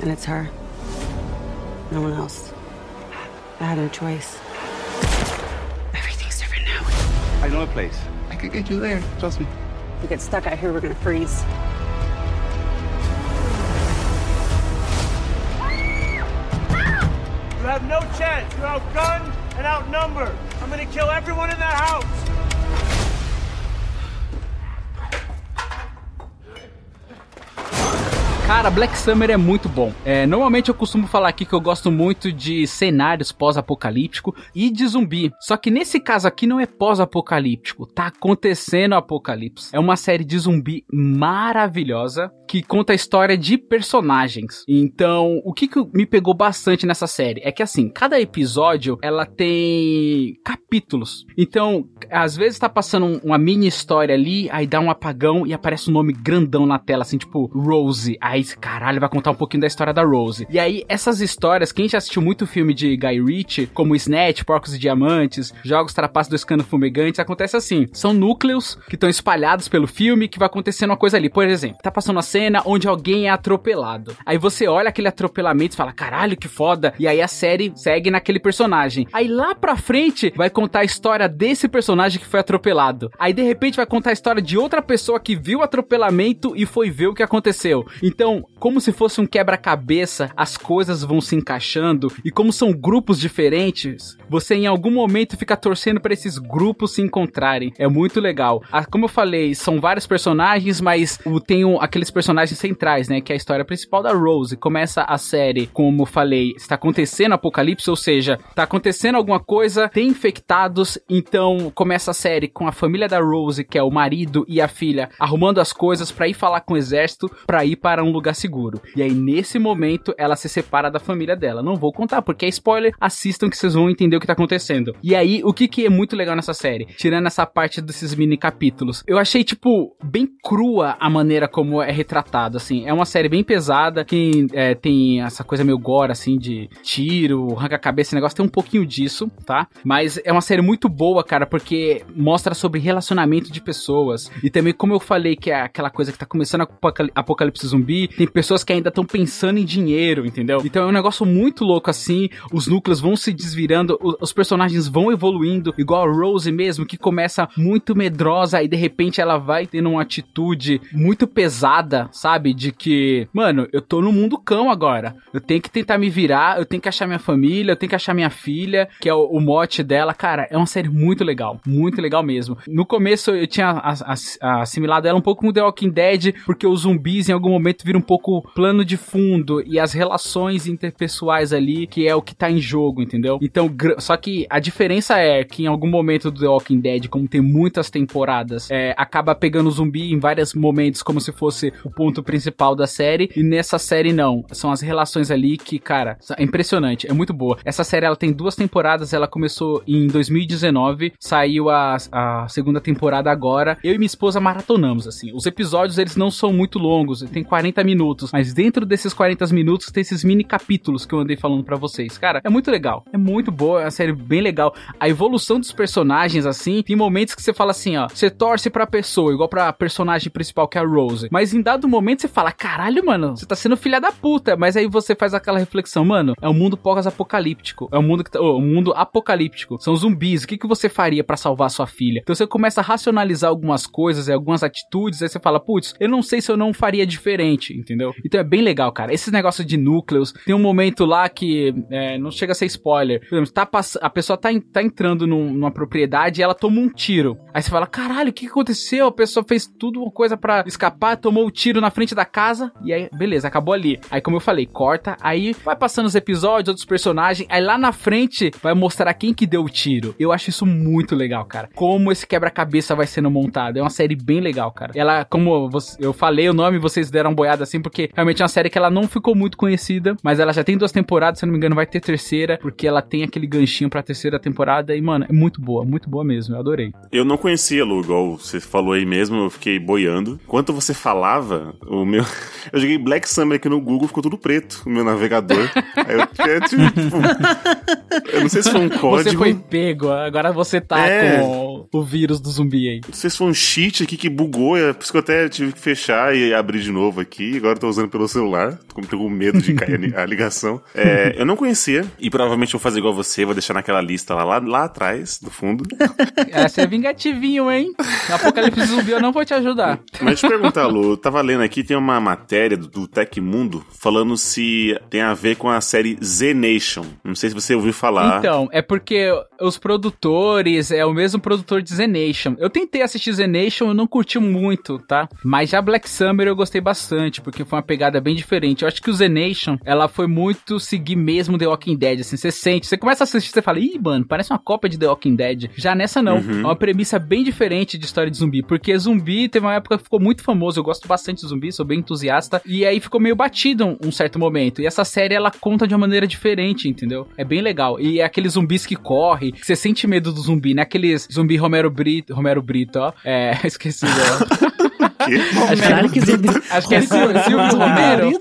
and it's her. No one else. I had no choice. Everything's different now. I know a place. I could get you there. Trust me. If we get stuck out here, we're gonna freeze. You have no chance. You're outgunned and outnumbered. I'm gonna kill everyone in that house. Cara, Black Summer é muito bom. É, normalmente eu costumo falar aqui que eu gosto muito de cenários pós-apocalíptico e de zumbi. Só que nesse caso aqui não é pós-apocalíptico, tá acontecendo apocalipse. É uma série de zumbi maravilhosa que conta a história de personagens. Então, o que, que me pegou bastante nessa série é que assim, cada episódio ela tem capítulos. Então, às vezes tá passando um- uma mini história ali, aí dá um apagão e aparece um nome grandão na tela, assim, tipo Rose. Aí, caralho, vai contar um pouquinho da história da Rose. E aí, essas histórias, quem já assistiu muito filme de Guy Ritchie, como Snatch, Porcos e Diamantes, Jogos Trapaços do Escano Fumegantes, acontece assim. São núcleos que estão espalhados pelo filme que vai acontecendo uma coisa ali. Por exemplo, tá passando uma cena onde alguém é atropelado. Aí você olha aquele atropelamento e fala, caralho, que foda. E aí a série segue naquele personagem. Aí lá pra frente vai contar a história desse personagem que foi atropelado. Aí de repente vai contar a história de outra pessoa que viu o atropelamento e foi ver o que aconteceu. Então, como se fosse um quebra-cabeça, as coisas vão se encaixando e como são grupos diferentes, você em algum momento fica torcendo pra esses grupos se encontrarem. É muito legal. Ah, como eu falei, são vários personagens, mas tem aqueles personagens personagens centrais, né? Que é a história principal da Rose. Começa a série, como falei, está acontecendo apocalipse, ou seja, tá acontecendo alguma coisa, tem infectados, então começa a série com a família da Rose, que é o marido e a filha, arrumando as coisas para ir falar com o exército, para ir para um lugar seguro. E aí nesse momento ela se separa da família dela. Não vou contar porque é spoiler, assistam que vocês vão entender o que tá acontecendo. E aí o que que é muito legal nessa série, tirando essa parte desses mini capítulos, eu achei tipo bem crua a maneira como é retratado, assim. É uma série bem pesada, que é, tem essa coisa meio gore, assim, de tiro, arranca-cabeça, esse negócio, tem um pouquinho disso, tá? Mas é uma série muito boa, cara, porque mostra sobre relacionamento de pessoas. E também, como eu falei, que é aquela coisa que tá começando a apocalipse zumbi, tem pessoas que ainda estão pensando em dinheiro, entendeu? Então é um negócio muito louco, assim, os núcleos vão se desvirando, os personagens vão evoluindo, igual a Rose mesmo, que começa muito medrosa e de repente ela vai tendo uma atitude muito pesada, sabe? De que, mano, eu tô no mundo cão agora. Eu tenho que tentar me virar, eu tenho que achar minha família, eu tenho que achar minha filha, que é o, o mote dela. Cara, é uma série muito legal, muito legal mesmo. No começo eu tinha assimilado ela um pouco com The Walking Dead, porque os zumbis em algum momento viram um pouco plano de fundo e as relações interpessoais ali, que é o que tá em jogo, entendeu? Então, só que a diferença é que em algum momento do The Walking Dead, como tem muitas temporadas, é, acaba pegando o zumbi em vários momentos como se fosse o ponto principal da série, e nessa série não. São as relações ali que, cara, é impressionante, é muito boa. Essa série ela tem duas temporadas, ela começou em 2019, saiu a, a segunda temporada agora. Eu e minha esposa maratonamos, assim. Os episódios eles não são muito longos, tem 40 minutos, mas dentro desses 40 minutos tem esses mini capítulos que eu andei falando para vocês. Cara, é muito legal, é muito boa, é uma série bem legal. A evolução dos personagens, assim, tem momentos que você fala assim, ó, você torce pra pessoa, igual pra personagem principal que é a Rose, mas em dado momento você fala, caralho, mano, você tá sendo filha da puta, mas aí você faz aquela reflexão, mano, é um mundo pós-apocalíptico, é um mundo que tá, oh, um mundo apocalíptico, são zumbis, o que, que você faria para salvar sua filha? Então você começa a racionalizar algumas coisas e algumas atitudes, aí você fala, putz, eu não sei se eu não faria diferente, entendeu? Então é bem legal, cara. Esse negócio de núcleos, tem um momento lá que é, não chega a ser spoiler, por exemplo, tá a pessoa tá, tá entrando num, numa propriedade e ela toma um tiro. Aí você fala, caralho, o que aconteceu? A pessoa fez tudo uma coisa para escapar, tomou o um tiro na frente da casa e aí, beleza, acabou ali. Aí, como eu falei, corta, aí vai passando os episódios, outros personagens, aí lá na frente vai mostrar quem que deu o tiro. Eu acho isso muito legal, cara. Como esse quebra-cabeça vai sendo montado. É uma série bem legal, cara. Ela, como eu falei o nome, vocês deram boiada assim, porque realmente é uma série que ela não ficou muito conhecida, mas ela já tem duas temporadas, se não me engano, vai ter terceira, porque ela tem aquele ganchinho pra terceira temporada e, mano, é muito boa, muito boa mesmo. Eu adorei. Eu não conhecia, Lu, igual você falou aí mesmo, eu fiquei boiando. Enquanto você falava, o meu. Eu joguei Black Summer aqui no Google, ficou tudo preto, o meu navegador. aí eu fiquei, tipo. Eu não sei se foi um código. Você foi pego, agora você tá é. com o vírus do zumbi aí. Não sei se foi um cheat aqui que bugou, é por isso que eu até tive que fechar e abrir de novo aqui. Agora eu tô usando pelo celular, como tô com medo de cair a ligação. É, eu não conhecia, e provavelmente vou fazer igual você, vou deixar naquela lista lá, lá, lá atrás, do fundo. Essa é vingativinho, hein? Apocalipse Zumbi eu não vou te ajudar. Mas te perguntar, Lu, tava lendo aqui, tem uma matéria do, do Tecmundo falando se tem a ver com a série Z Nation. Não sei se você ouviu falar. Então, é porque os produtores é o mesmo produtor de Z Nation. Eu tentei assistir Z Nation, eu não curti muito, tá? Mas já Black Summer eu gostei bastante, porque foi uma pegada bem diferente. Eu acho que o Z Nation, ela foi muito seguir mesmo The Walking Dead, assim, você sente, você começa a assistir, você fala, ih, mano, parece uma cópia de The Walking Dead. Já nessa não, uhum. é uma premissa bem diferente de história de zumbi, porque zumbi teve uma época que ficou muito famoso, eu gosto bastante de zumbi, sou bem entusiasta, e aí ficou meio batido um, certo momento. E essa série, ela conta de uma maneira diferente, entendeu? É bem legal. E é aqueles zumbis que correm, que você sente medo do zumbi, né? Aqueles zumbi Romero Brito, Romero Brito, ó. É, esqueci que zumbi. Acho que é Silvio, Silvio Romero.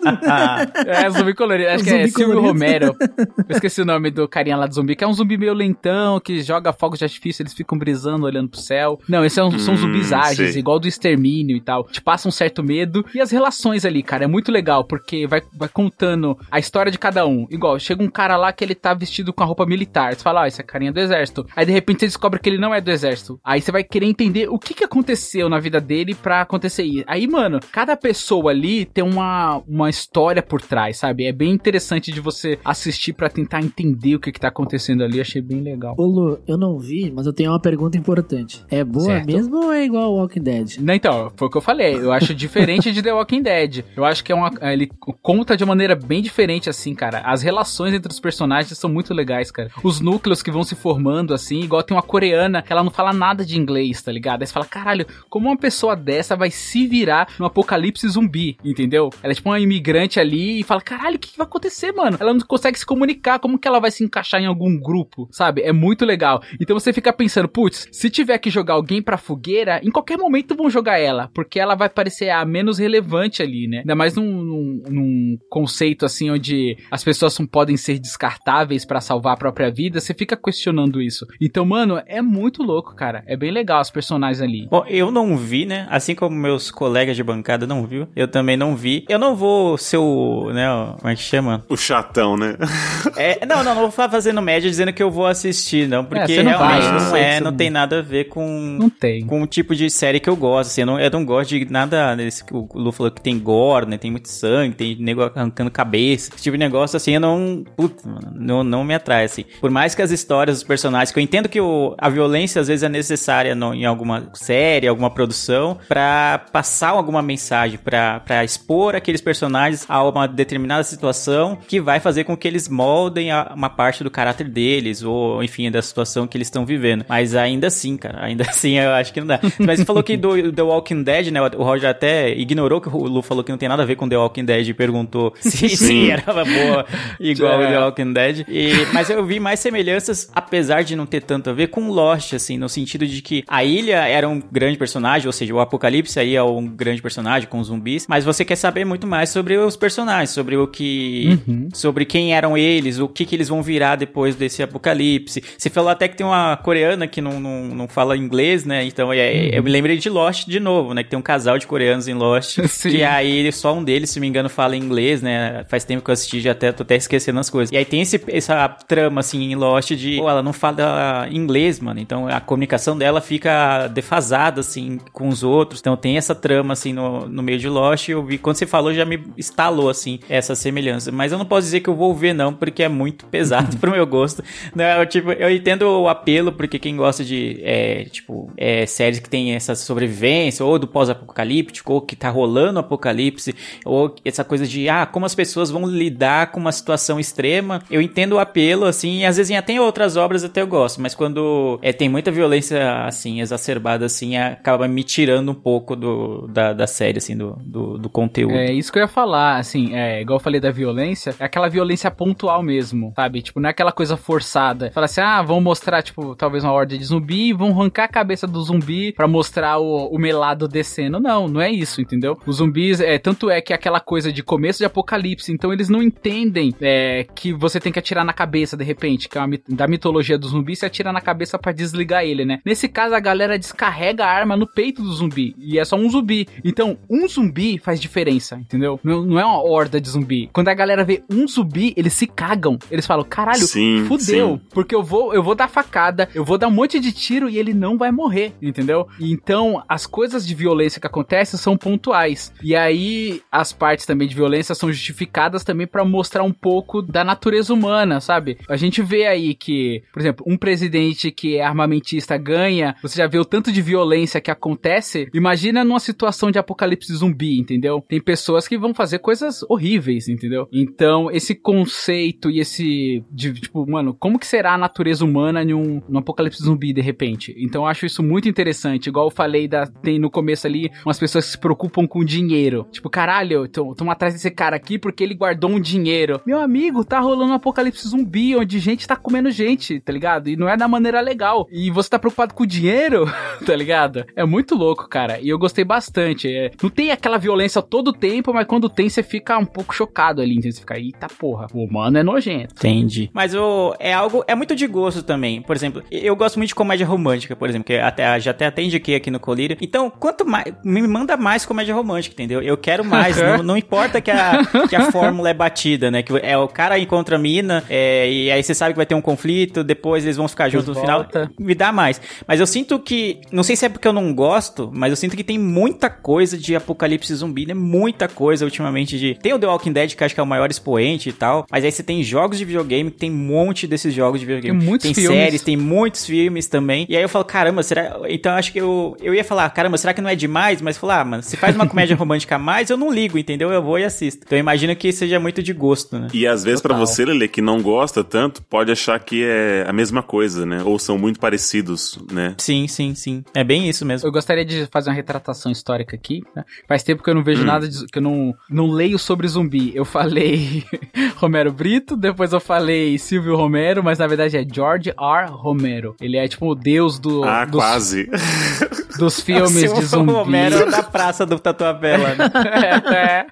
é, zumbi colorido. Acho que é Silvio Romero. Eu esqueci o nome do carinha lá do zumbi, que é um zumbi meio lentão, que joga fogos de artifício, eles ficam brisando, olhando pro céu. Não, esses são, hum, são zumbis ágeis, igual do extermínio e tal. Te passa um certo medo. E as relações ali, cara, é muito legal, porque vai, vai contando a história de cada um. Igual, chega um cara lá que ele tá vestido com a roupa militar. Você fala, ah, esse é carinha do exército. Aí de repente você descobre que ele não é do exército. Aí você vai querer entender o que que aconteceu na vida dele para acontecer isso. Aí, mano, cada pessoa ali tem uma, uma história por trás, sabe? É bem interessante de você assistir pra tentar entender o que, que tá acontecendo ali. Achei bem legal. Ô Lu, eu não vi, mas eu tenho uma pergunta importante. É boa Certo. mesmo ou é igual ao Walking Dead? Não, Então, foi o que eu falei. Eu acho diferente de The Walking Dead. Eu acho que é uma. Ele conta de maneira bem diferente, assim, cara. As relações entre os personagens são muito legais, cara. Os núcleos que vão se formando, assim, igual tem uma coreana que ela não fala nada de inglês, tá ligado? Aí você fala, caralho, como uma pessoa dessa vai se virar no apocalipse zumbi, entendeu? Ela é tipo uma imigrante ali e fala, caralho, o que, que vai acontecer, mano? Ela não consegue se comunicar, como que ela vai se encaixar em algum grupo, sabe? É muito legal. Então você fica pensando, putz, se tiver que jogar alguém pra fogueira, em qualquer momento vão jogar ela, porque ela vai parecer a menos relevante ali, né? Ainda mais num, num, conceito assim onde as pessoas não podem ser descartáveis pra salvar a própria vida, você fica questionando isso. Então, mano, é muito louco, cara. É bem legal os personagens ali. Bom, eu não vi, né? Assim como meus colegas de bancada não viu, eu também não vi. Eu não vou ser o, né, o- como é que chama? O chatão, né? É, não, não, não vou ficar fazendo média dizendo que eu vou assistir, não, porque você não realmente vai, não é, não tem nada a ver com Não tem. com o tipo de série que eu gosto, assim, eu não, eu não gosto de nada desse que o Lu falou que tem gore, né, tem muito sangue, tem nego arrancando cabeça, esse tipo de negócio, assim, eu não, mano, não, não me atrai, assim. Por mais que as histórias dos personagens, que eu entendo que o, a violência às vezes é necessária no- em alguma série, alguma produção, pra passar alguma mensagem, pra, pra expor aqueles personagens a uma determinada situação que vai fazer com que eles moldem a- uma parte do caráter deles, ou enfim, da situação que eles estão vivendo. Mas ainda assim, cara, ainda assim eu acho que não dá. Mas você falou que do The Walking Dead, né? O Roger até ignorou que o Lu falou que não tem nada a ver com The Walking Dead e perguntou se, se era boa igual o É. The Walking Dead. E, mas eu vi mais semelhanças, apesar de não ter tanto a ver, com Lost, assim, no sentido de que a ilha era um grande personagem, ou seja, o Apocalipse aí é um grande personagem com zumbis, mas você quer saber muito mais sobre os personagens, sobre o que. sobre quem eram eles, o que, que eles vão virar depois desse apocalipse. Você falou até que tem uma coreana que não, não, não fala inglês, né? Então é, eu me lembrei de Lost de novo, né? Que tem um casal de coreanos em Lost. Sim. que aí só um deles, se me engano, fala inglês, né? Faz tempo que eu assisti, já até, tô até esquecendo as coisas. E aí tem esse, essa trama, assim, em Lost de, pô, ela não fala inglês, mano. Então a comunicação dela fica defasada, assim, com os outros. Então tem essa trama, assim, no, no meio de Lost. Eu vi, quando você falou, já me instalou, assim, essa semelhança. Mas eu não posso dizer que eu vou ver, não, porque é muito pesado pro meu gosto. Não, eu, tipo, eu entendo o apelo, porque quem gosta de, é, tipo, é, séries que tem essa sobrevivência, ou do pós-apocalíptico, ou que tá rolando o apocalipse, ou essa coisa de, ah, como as pessoas vão lidar com uma situação extrema. Eu entendo o apelo, assim, e às vezes até em outras obras até eu gosto, mas quando é, tem muita violência, assim, exacerbada, assim, acaba me tirando um pouco do, da, da série, assim, do, do, do conteúdo. É isso que eu ia falar, assim, é, igual eu falei da violência, é aquela violência pontual mesmo, sabe? Tipo, não é aquela coisa forçada. Fala assim, ah, vão mostrar, tipo, talvez uma horda de zumbi, vão arrancar a cabeça do zumbi pra mostrar o, o melado descendo. Não, não é isso, entendeu? Os zumbis, é, tanto é que é aquela coisa de começo de apocalipse, então eles não entendem é, que você tem que atirar na cabeça, de repente, que é uma, da mitologia do zumbi, você atira na cabeça pra desligar ele, né? Nesse caso, a galera descarrega a arma no peito do zumbi, e é só um zumbi. Então, um zumbi faz diferença, entendeu? Não, não é uma horda de zumbi. Quando a galera vê um zumbi, eles se cagam. Eles falam, caralho, Sim, fudeu. sim. Porque eu vou, eu vou dar facada, eu vou dar um monte de tiro e ele não vai morrer, entendeu? Então, as coisas de violência que acontecem são pontuais. E aí, as partes também de violência são justificadas também pra mostrar um pouco da natureza humana, sabe? A gente vê aí que, por exemplo, um presidente que é armamentista ganha, você já vê o tanto de violência que acontece. Imagina numa situação de apocalipse zumbi, entendeu? Tem pessoas que vão fazer coisas horríveis, entendeu? Então, esse conceito e esse de tipo, mano, como que será a natureza humana um, num apocalipse zumbi de repente? Então, eu acho isso muito interessante. Igual eu falei da tem no começo ali umas pessoas que se preocupam com dinheiro. Tipo, caralho, tô atrás desse cara aqui porque ele guardou um dinheiro. Meu amigo, tá rolando um apocalipse zumbi onde gente tá comendo gente, tá ligado? E não é da maneira legal. E você tá preocupado com o dinheiro, tá ligado? É muito louco, cara. E eu gostei bastante. É, não tem aquela violência todo tempo, mas quando tem, você fica um pouco chocado ali. Então você fica, eita porra, o humano é nojento. Entendi. Mas o, é algo. É muito de gosto também. Por exemplo, eu gosto muito de comédia romântica, por exemplo, que até, já até até indiquei aqui no Colírio. Então, quanto mais. Me manda mais comédia romântica, entendeu? Eu quero mais. não, não importa que a, que a fórmula é batida, né? Que é o cara encontra a mina, é, e aí você sabe que vai ter um conflito, depois eles vão ficar juntos no final. Me dá mais. Mas eu sinto que. Não sei se é porque eu não gosto, mas eu sinto que tem muita coisa de apocalipse zumbi, né? Muita coisa ultimamente de. Tem o The Walking Dead, que acho que é o maior expoente e tal. Mas aí você tem jogos de videogame, que tem um monte desses jogos de videogame. Tem muitos tem filmes. séries, tem muitos filmes também. E aí eu falo, caramba, será. Então eu acho que eu, eu ia falar, caramba, será que não é demais? Mas falar, ah, mano, se faz uma comédia romântica a mais, eu não ligo, entendeu? Eu vou e assisto. Então eu imagino que seja muito de gosto, né? E às vezes pra Total. você, Lele, que não gosta tanto, pode achar que é a mesma coisa, né? Ou são muito parecidos, né? Sim, sim, sim. É bem isso mesmo. Eu gostaria de fazer uma retratação histórica aqui. né? Faz tempo que eu não vejo Hum. nada, de, que eu não, não leio sobre zumbi. Eu falei Romero Brito, depois eu falei Silvio Romero, mas na verdade é George R. Romero. Ele é tipo o deus do, Ah, dos, quase. dos filmes Seu de zumbi. Romero da praça do Tatuapé né? é, é.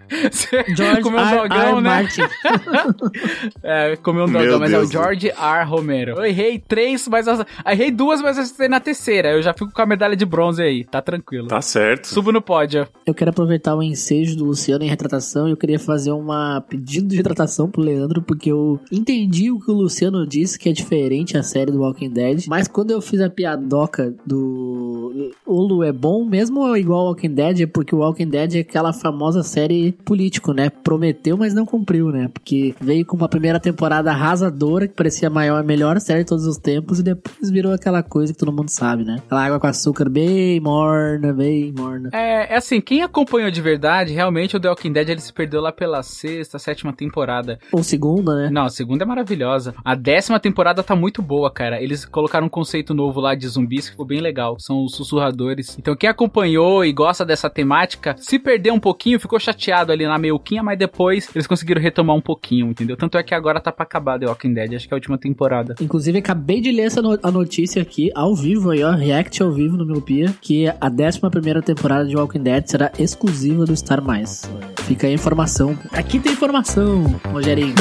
George comeu um R. dogão, R. né? Martin. É, comeu um dogão, mas Deus. é o George R. Romero. Eu errei três, mas eu errei duas, mas eu acertei na terceira. Eu já fico com a medalha de bronze aí, tá tranquilo. Tá certo. Subo no pódio. Eu quero aproveitar o ensejo do Luciano em retratação e eu queria fazer uma pedido de retratação pro Leandro, porque eu entendi o que o Luciano disse, que é diferente a série do Walking Dead, mas quando eu fiz a piadoca do Olo é bom, mesmo igual ao Walking Dead, é porque o Walking Dead é aquela famosa série político, né? Prometeu, mas não cumpriu, né? Porque veio com uma primeira temporada arrasadora, que parecia a maior, a melhor série de todos os tempos, e depois virou aquela coisa que todo mundo sabe, né? Aquela água com açúcar bem morna, bem morna. É, é assim, quem acompanhou de verdade, realmente o The Walking Dead ele se perdeu lá pela sexta, sétima temporada. Ou segunda, né? Não, a segunda é maravilhosa. A décima temporada tá muito boa, cara. Eles colocaram um conceito novo lá de zumbis que ficou bem legal. São os sussurradores. Então quem acompanhou e gosta dessa temática, se perdeu um pouquinho, ficou chateado ali na meiuquinha, mas depois eles conseguiram retomar um pouquinho, entendeu? Tanto é que agora tá pra acabar The Walking Dead, acho que é a última temporada. Inclusive, acabei de ler essa no- a notícia aqui, ao vivo aí, ó, react ao vivo no Miopia, que a 11 temporada de Walking Dead será exclusiva do Star+. Mais. Fica aí a informação. Aqui tem informação, Rogerinho.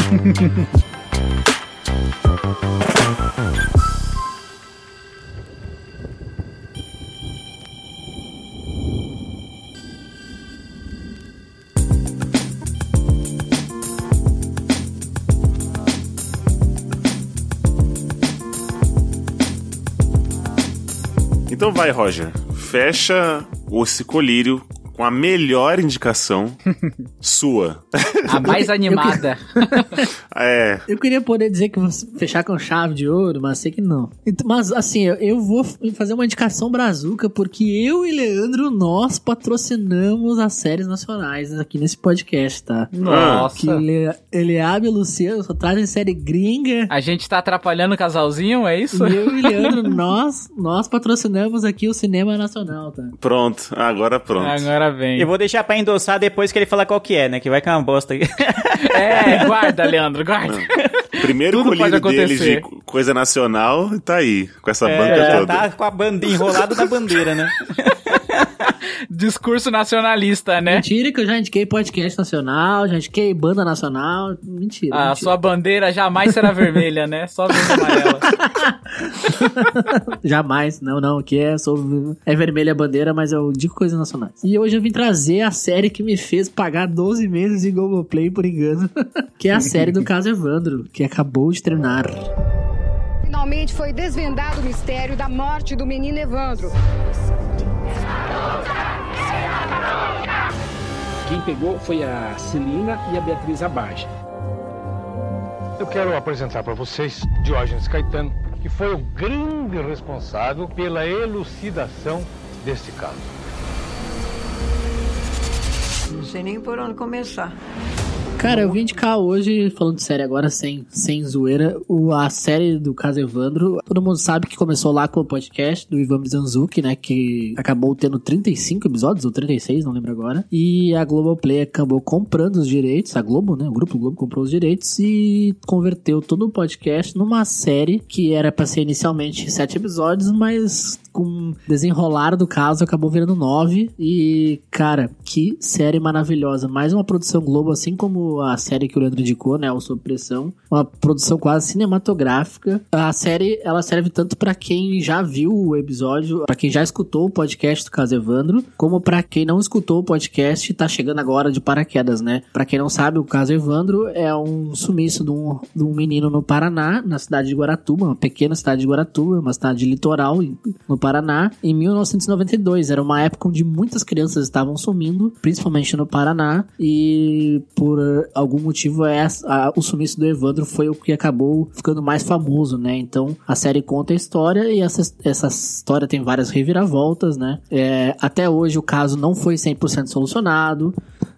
Então vai, Roger. Fecha esse colírio com a melhor indicação sua. A mais animada. É. Eu queria poder dizer que vou fechar com chave de ouro, mas sei que não. Então, Mas assim, eu, eu vou fazer uma indicação brazuca, porque eu e Leandro, nós patrocinamos as séries nacionais aqui nesse podcast, tá? Nossa. Que ele, Eliabe e Luciano só trazem série gringa. A gente tá atrapalhando o casalzinho, é isso? E eu e Leandro, nós, nós patrocinamos aqui o cinema nacional, tá? Pronto, agora pronto. Agora vem. Eu vou deixar pra endossar depois que ele falar qual que é, né? Que vai que é uma bosta. É, guarda, Leandro, guarda. Primeiro Tudo colírio dele de coisa nacional e tá aí, com essa É, banca já toda. tá com a bandeira enrolada da bandeira, né? Discurso nacionalista, né? Mentira que eu já indiquei podcast nacional, já indiquei banda nacional. Mentira. A mentira. sua bandeira jamais será vermelha, né? Só verde e amarela. Jamais, não, não, que é, sou, é vermelha a bandeira, mas eu digo coisas nacionais. E hoje eu vim trazer a série que me fez pagar 12 meses de Globoplay por engano, que é a série do caso Evandro, que acabou de terminar. Finalmente foi desvendado o mistério da morte do menino Evandro. Quem pegou foi a Celina e a Beatriz Abage. Eu quero apresentar para vocês Diógenes Caetano, que foi o grande responsável pela elucidação deste caso. Não sei nem por onde começar. Cara, eu vim indicar hoje, falando de série agora, sem, sem zoeira, o, a série do caso Evandro. Todo mundo sabe que começou lá com o podcast do Ivan Mizanzuki, né? Que acabou tendo 35 episódios, ou 36, não lembro agora. E a Globoplay acabou comprando os direitos, a Globo, né? O Grupo Globo comprou os direitos e converteu todo o podcast numa série que era pra ser inicialmente sete episódios, mas com desenrolar do caso acabou virando nove. E, cara, que série maravilhosa. Mais uma produção Globo, assim como a série que o Leandro indicou, né? O Sob Pressão. Uma produção quase cinematográfica. A série, ela serve tanto pra quem já viu o episódio, pra quem já escutou o podcast do caso Evandro, como pra quem não escutou o podcast e tá chegando agora de paraquedas, né? Pra quem não sabe, o caso Evandro é um sumiço de um, de um menino no Paraná, na cidade de Guaratuba, uma pequena cidade de Guaratuba, uma cidade litoral no Paraná em 1992. Era uma época onde muitas crianças estavam sumindo, principalmente no Paraná, e por algum motivo é, o sumiço do Evandro foi o que acabou ficando mais famoso, né? Então a série conta a história e essa, essa história tem várias reviravoltas, né? É, até hoje o caso não foi 100% solucionado.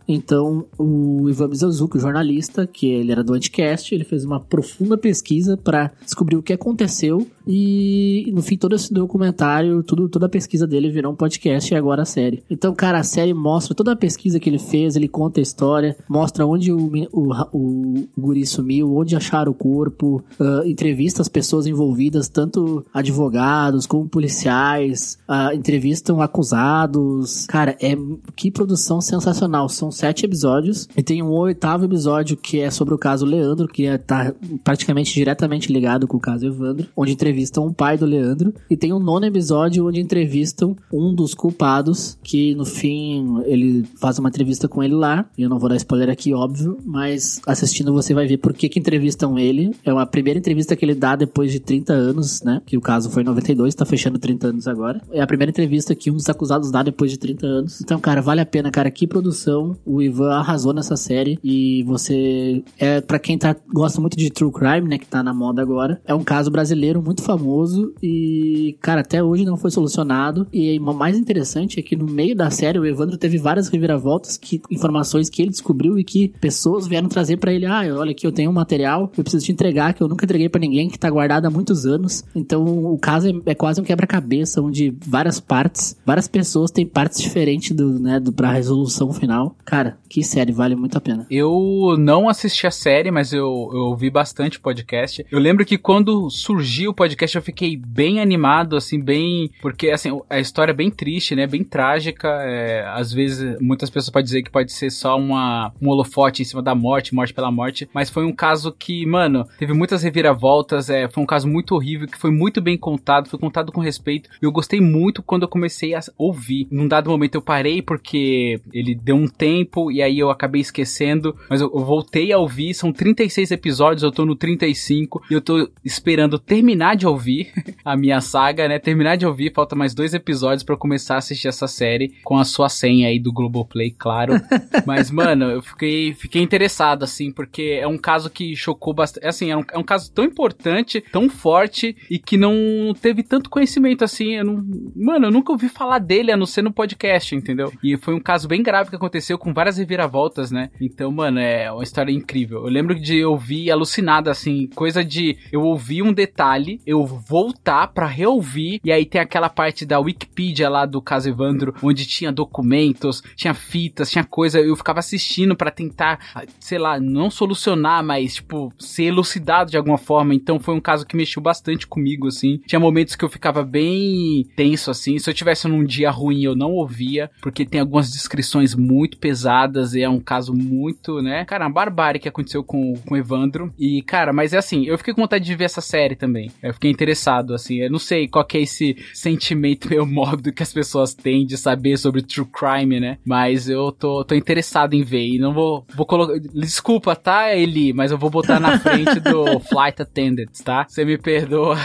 Então, o Ivan Mizanzuki, o jornalista, que ele era do Anticast, ele fez uma profunda pesquisa para descobrir o que aconteceu e, no fim, todo esse documentário, tudo, toda a pesquisa dele virou um podcast e agora a série. Então, cara, a série mostra toda a pesquisa que ele fez, ele conta a história, mostra onde o, o, o, guri sumiu, onde acharam o corpo, uh, entrevista as pessoas envolvidas, tanto advogados como policiais, uh, entrevistam acusados. Cara, é que produção sensacional. São sete episódios e tem um oitavo episódio que é sobre o caso Leandro, que é, tá praticamente diretamente ligado com o caso Evandro, onde entrevistam o pai do Leandro. E tem um nono episódio onde entrevistam um dos culpados, que no fim ele faz uma entrevista com ele lá. E eu não vou dar spoiler aqui, óbvio, mas assistindo você vai ver por que, que entrevistam ele. É uma primeira entrevista que ele dá depois de 30 anos, né? Que o caso foi em 92, tá fechando 30 anos agora. É a primeira entrevista que um dos acusados dá depois de 30 anos. Então, cara, vale a pena, cara. Que produção. O Ivan arrasou nessa série. E você. É para quem tá, gosta muito de True Crime, né? Que tá na moda agora. É um caso brasileiro muito famoso. E, cara, até hoje não foi solucionado. E o mais interessante é que no meio da série, o Evandro teve várias reviravoltas, que, informações que ele descobriu e que pessoas vieram trazer para ele. Ah, olha aqui, eu tenho um material, eu preciso te entregar, que eu nunca entreguei para ninguém, que tá guardado há muitos anos. Então, o caso é, é quase um quebra-cabeça, onde várias partes, várias pessoas têm partes diferentes do, né, do, pra resolução final. Cara, que série, vale muito a pena. Eu não assisti a série, mas eu, ouvi bastante podcast. Eu lembro que quando surgiu o podcast, eu fiquei bem animado, assim, bem. Porque, assim, a história é bem triste, né? Bem trágica. É, às vezes, muitas pessoas podem dizer que pode ser só uma, um holofote em cima da morte, morte pela morte. Mas foi um caso que, mano, teve muitas reviravoltas. É, foi um caso muito horrível, que foi muito bem contado, foi contado com respeito. Eu gostei muito quando eu comecei a ouvir. Num dado momento eu parei porque ele deu um tempo e aí eu acabei esquecendo. Mas eu, eu voltei a ouvir. São 36 episódios, eu tô no 35 e eu tô esperando terminar de ouvir a minha saga, né? Terminar de ouvir, falta mais dois episódios para começar a assistir essa série com a sua senha aí do Globoplay, claro. Mas, mano, eu fiquei, fiquei interessado, assim, porque é um caso que chocou bastante. Assim, é um, é um caso tão importante, tão forte e que não teve tanto conhecimento assim. Eu não, mano, eu nunca ouvi falar dele a não ser no podcast, entendeu? E foi um caso bem grave que aconteceu com várias reviravoltas, né? Então, mano, é uma história incrível. Eu lembro de ouvir alucinada, assim, coisa de eu ouvir um detalhe, eu voltar para reouvir, e aí tem aquela parte da Wikipedia lá do caso Evandro, onde tinha documentos, tinha fitas, tinha coisa, eu ficava assistindo para tentar, sei lá, não solucionar, mas, tipo, ser elucidado de alguma forma. Então foi um caso que mexeu bastante comigo, assim. Tinha momentos que eu ficava bem tenso, assim. Se eu tivesse num dia ruim, eu não ouvia, porque tem algumas descrições muito pesadas e é um caso muito, né? Cara, uma barbárie que aconteceu com, com o Evandro. E, cara, mas é assim, eu fiquei com vontade de ver essa série também. Eu fiquei interessado, assim. Eu não sei qual que é esse sentimento meio mórbido que as pessoas têm de saber sobre true crime, né? Mas eu tô, tô interessado em ver e não vou, vou colocar. Desculpa, tá, Eli? Mas eu vou botar na frente do Flight Attendants, tá? Você me perdoa.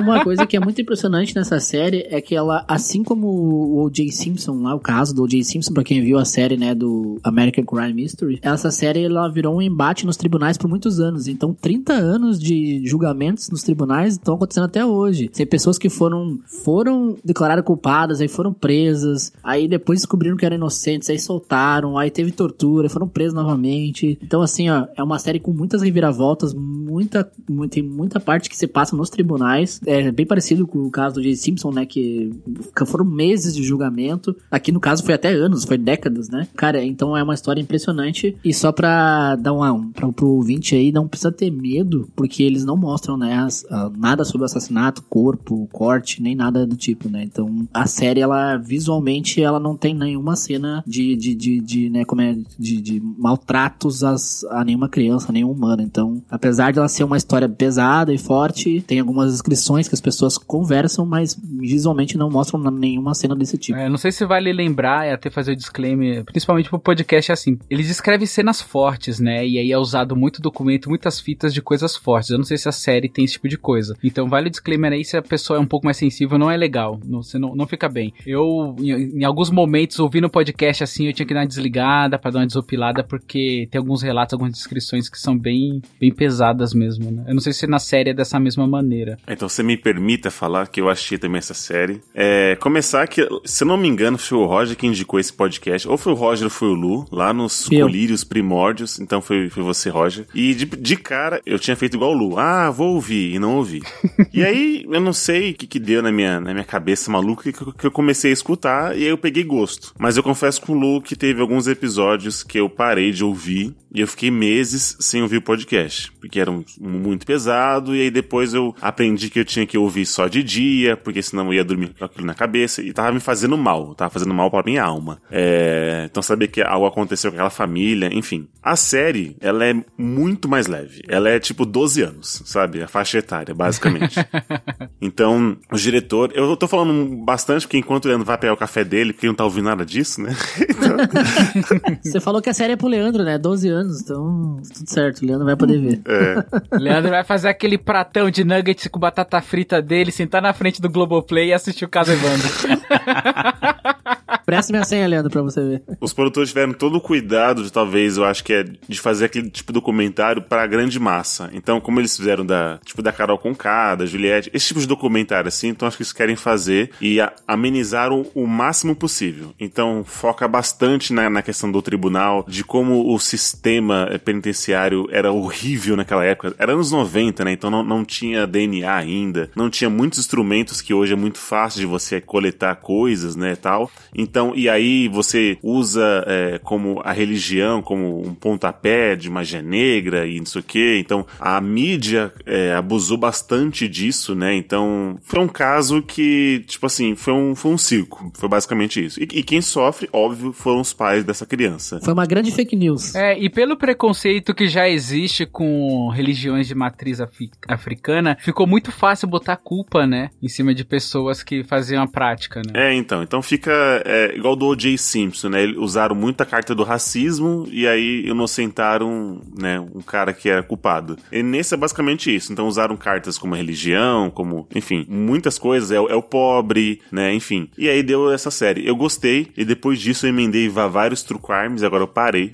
Uma coisa que é muito impressionante nessa série é que ela, assim como o O.J. Simpson lá, o caso do O.J. Simpson, pra quem viu a série, né, do American Crime History, essa série ela virou um embate nos tribunais por muitos anos. Então, 30 anos de julgamentos nos tribunais estão acontecendo até hoje. Tem pessoas que foram, foram declaradas culpadas, aí foram presas, aí depois descobriram que eram inocentes, aí soltaram, aí teve tortura, foram presos novamente. Então, assim, ó, é uma série com muitas reviravoltas, muita, muita, tem muita parte que se passa nos tribunais. É bem parecido com o caso do. Simpson, né? Que foram meses de julgamento. Aqui, no caso, foi até anos, foi décadas, né? Cara, então é uma história impressionante. E só pra dar uma, um, pra, pro ouvinte aí, não precisa ter medo, porque eles não mostram, né? As, nada sobre o assassinato, corpo, corte, nem nada do tipo, né? Então, a série, ela, visualmente, ela não tem nenhuma cena de, de, de, de né? Como é? De, de maltratos as, a nenhuma criança, a nenhum humano. Então, apesar de ela ser uma história pesada e forte, tem algumas descrições que as pessoas conversam, mas visualmente não mostram nenhuma cena desse tipo. É, não sei se vale lembrar e até fazer o disclaimer, principalmente pro podcast é assim, eles descrevem cenas fortes, né? E aí é usado muito documento, muitas fitas de coisas fortes. Eu não sei se a série tem esse tipo de coisa. Então vale o disclaimer aí, se a pessoa é um pouco mais sensível, não é legal. Não, você não, não fica bem. Eu, em, em alguns momentos, ouvindo o podcast assim, eu tinha que dar uma desligada pra dar uma desopilada, porque tem alguns relatos, algumas descrições que são bem, bem pesadas mesmo, né? Eu não sei se na série é dessa mesma maneira. Então você me permita falar que eu achei também essa série. É, começar que, se eu não me engano, foi o Roger que indicou esse podcast. Ou foi o Roger ou foi o Lu, lá nos Eu. Colírios Primórdios. Então foi, foi você, Roger. E de, de cara, eu tinha feito igual o Lu. Ah, vou ouvir. E não ouvi. e aí, eu não sei o que, que deu na minha, na minha cabeça maluca que, eu- que eu comecei a escutar e aí eu peguei gosto. Mas eu confesso com o Lu que teve alguns episódios que eu parei de ouvir e eu fiquei meses sem ouvir o podcast. Porque era um- muito pesado e aí depois eu aprendi que eu tinha que ouvir só de dia, porque senão eu ia dormir com aquilo na cabeça e tava me fazendo mal. Tava fazendo mal pra minha alma. É, então saber que algo aconteceu com aquela família, enfim. A série, ela é muito mais leve. Ela é tipo 12 anos, sabe? A faixa etária, basicamente. Então, o diretor, eu tô falando bastante porque enquanto o Leandro vai pegar o café dele, porque ele não tá ouvindo nada disso, né? Você falou que a série é pro Leandro, né? 12 anos, então tudo certo, o Leandro vai poder ver. É. Leandro vai fazer aquele pratão de nuggets com batata frita dele, sentar na frente do Globoplay e assistir o caso Evandro. Presta minha senha, Leandro, pra você ver. Os produtores tiveram todo o cuidado de talvez, eu acho que é de fazer aquele tipo de documentário pra grande massa. Então, como eles fizeram da, tipo da Carol Conká, da Juliette, esse tipo de documentário assim, então acho que eles querem fazer e a, amenizaram o máximo possível. Então, foca bastante na, na questão do tribunal, de como o sistema eh, penitenciário era horrível naquela época. Era anos 90, né? Então não, não tinha DNA ainda, não tinha muitos instrumentos que hoje é muito fácil de você coletar coisas, né, tal. Então, e aí você usa é, como a religião como um pontapé de magia negra e não sei o que. Então, a mídia é, abusou bastante disso, né? Então, foi um caso que, tipo assim, foi um, foi um circo. Foi basicamente isso. E, e quem sofre, óbvio, foram os pais dessa criança. Foi uma grande fake news. É, e pelo preconceito que já existe com religiões de matriz afri- africana, ficou muito fácil botar culpa, né, em cima de pessoas que faziam a prática, né? É, então. Então fica é, igual do O.J. Simpson, né? Eles usaram muito a carta do racismo e aí inocentaram, né, um cara que era culpado. E nesse é basicamente isso. Então usaram cartas como religião, como, enfim, muitas coisas. É, o- é o pobre, né? Enfim. E aí deu essa série. Eu gostei e depois disso eu emendei vários true crimes e agora eu parei.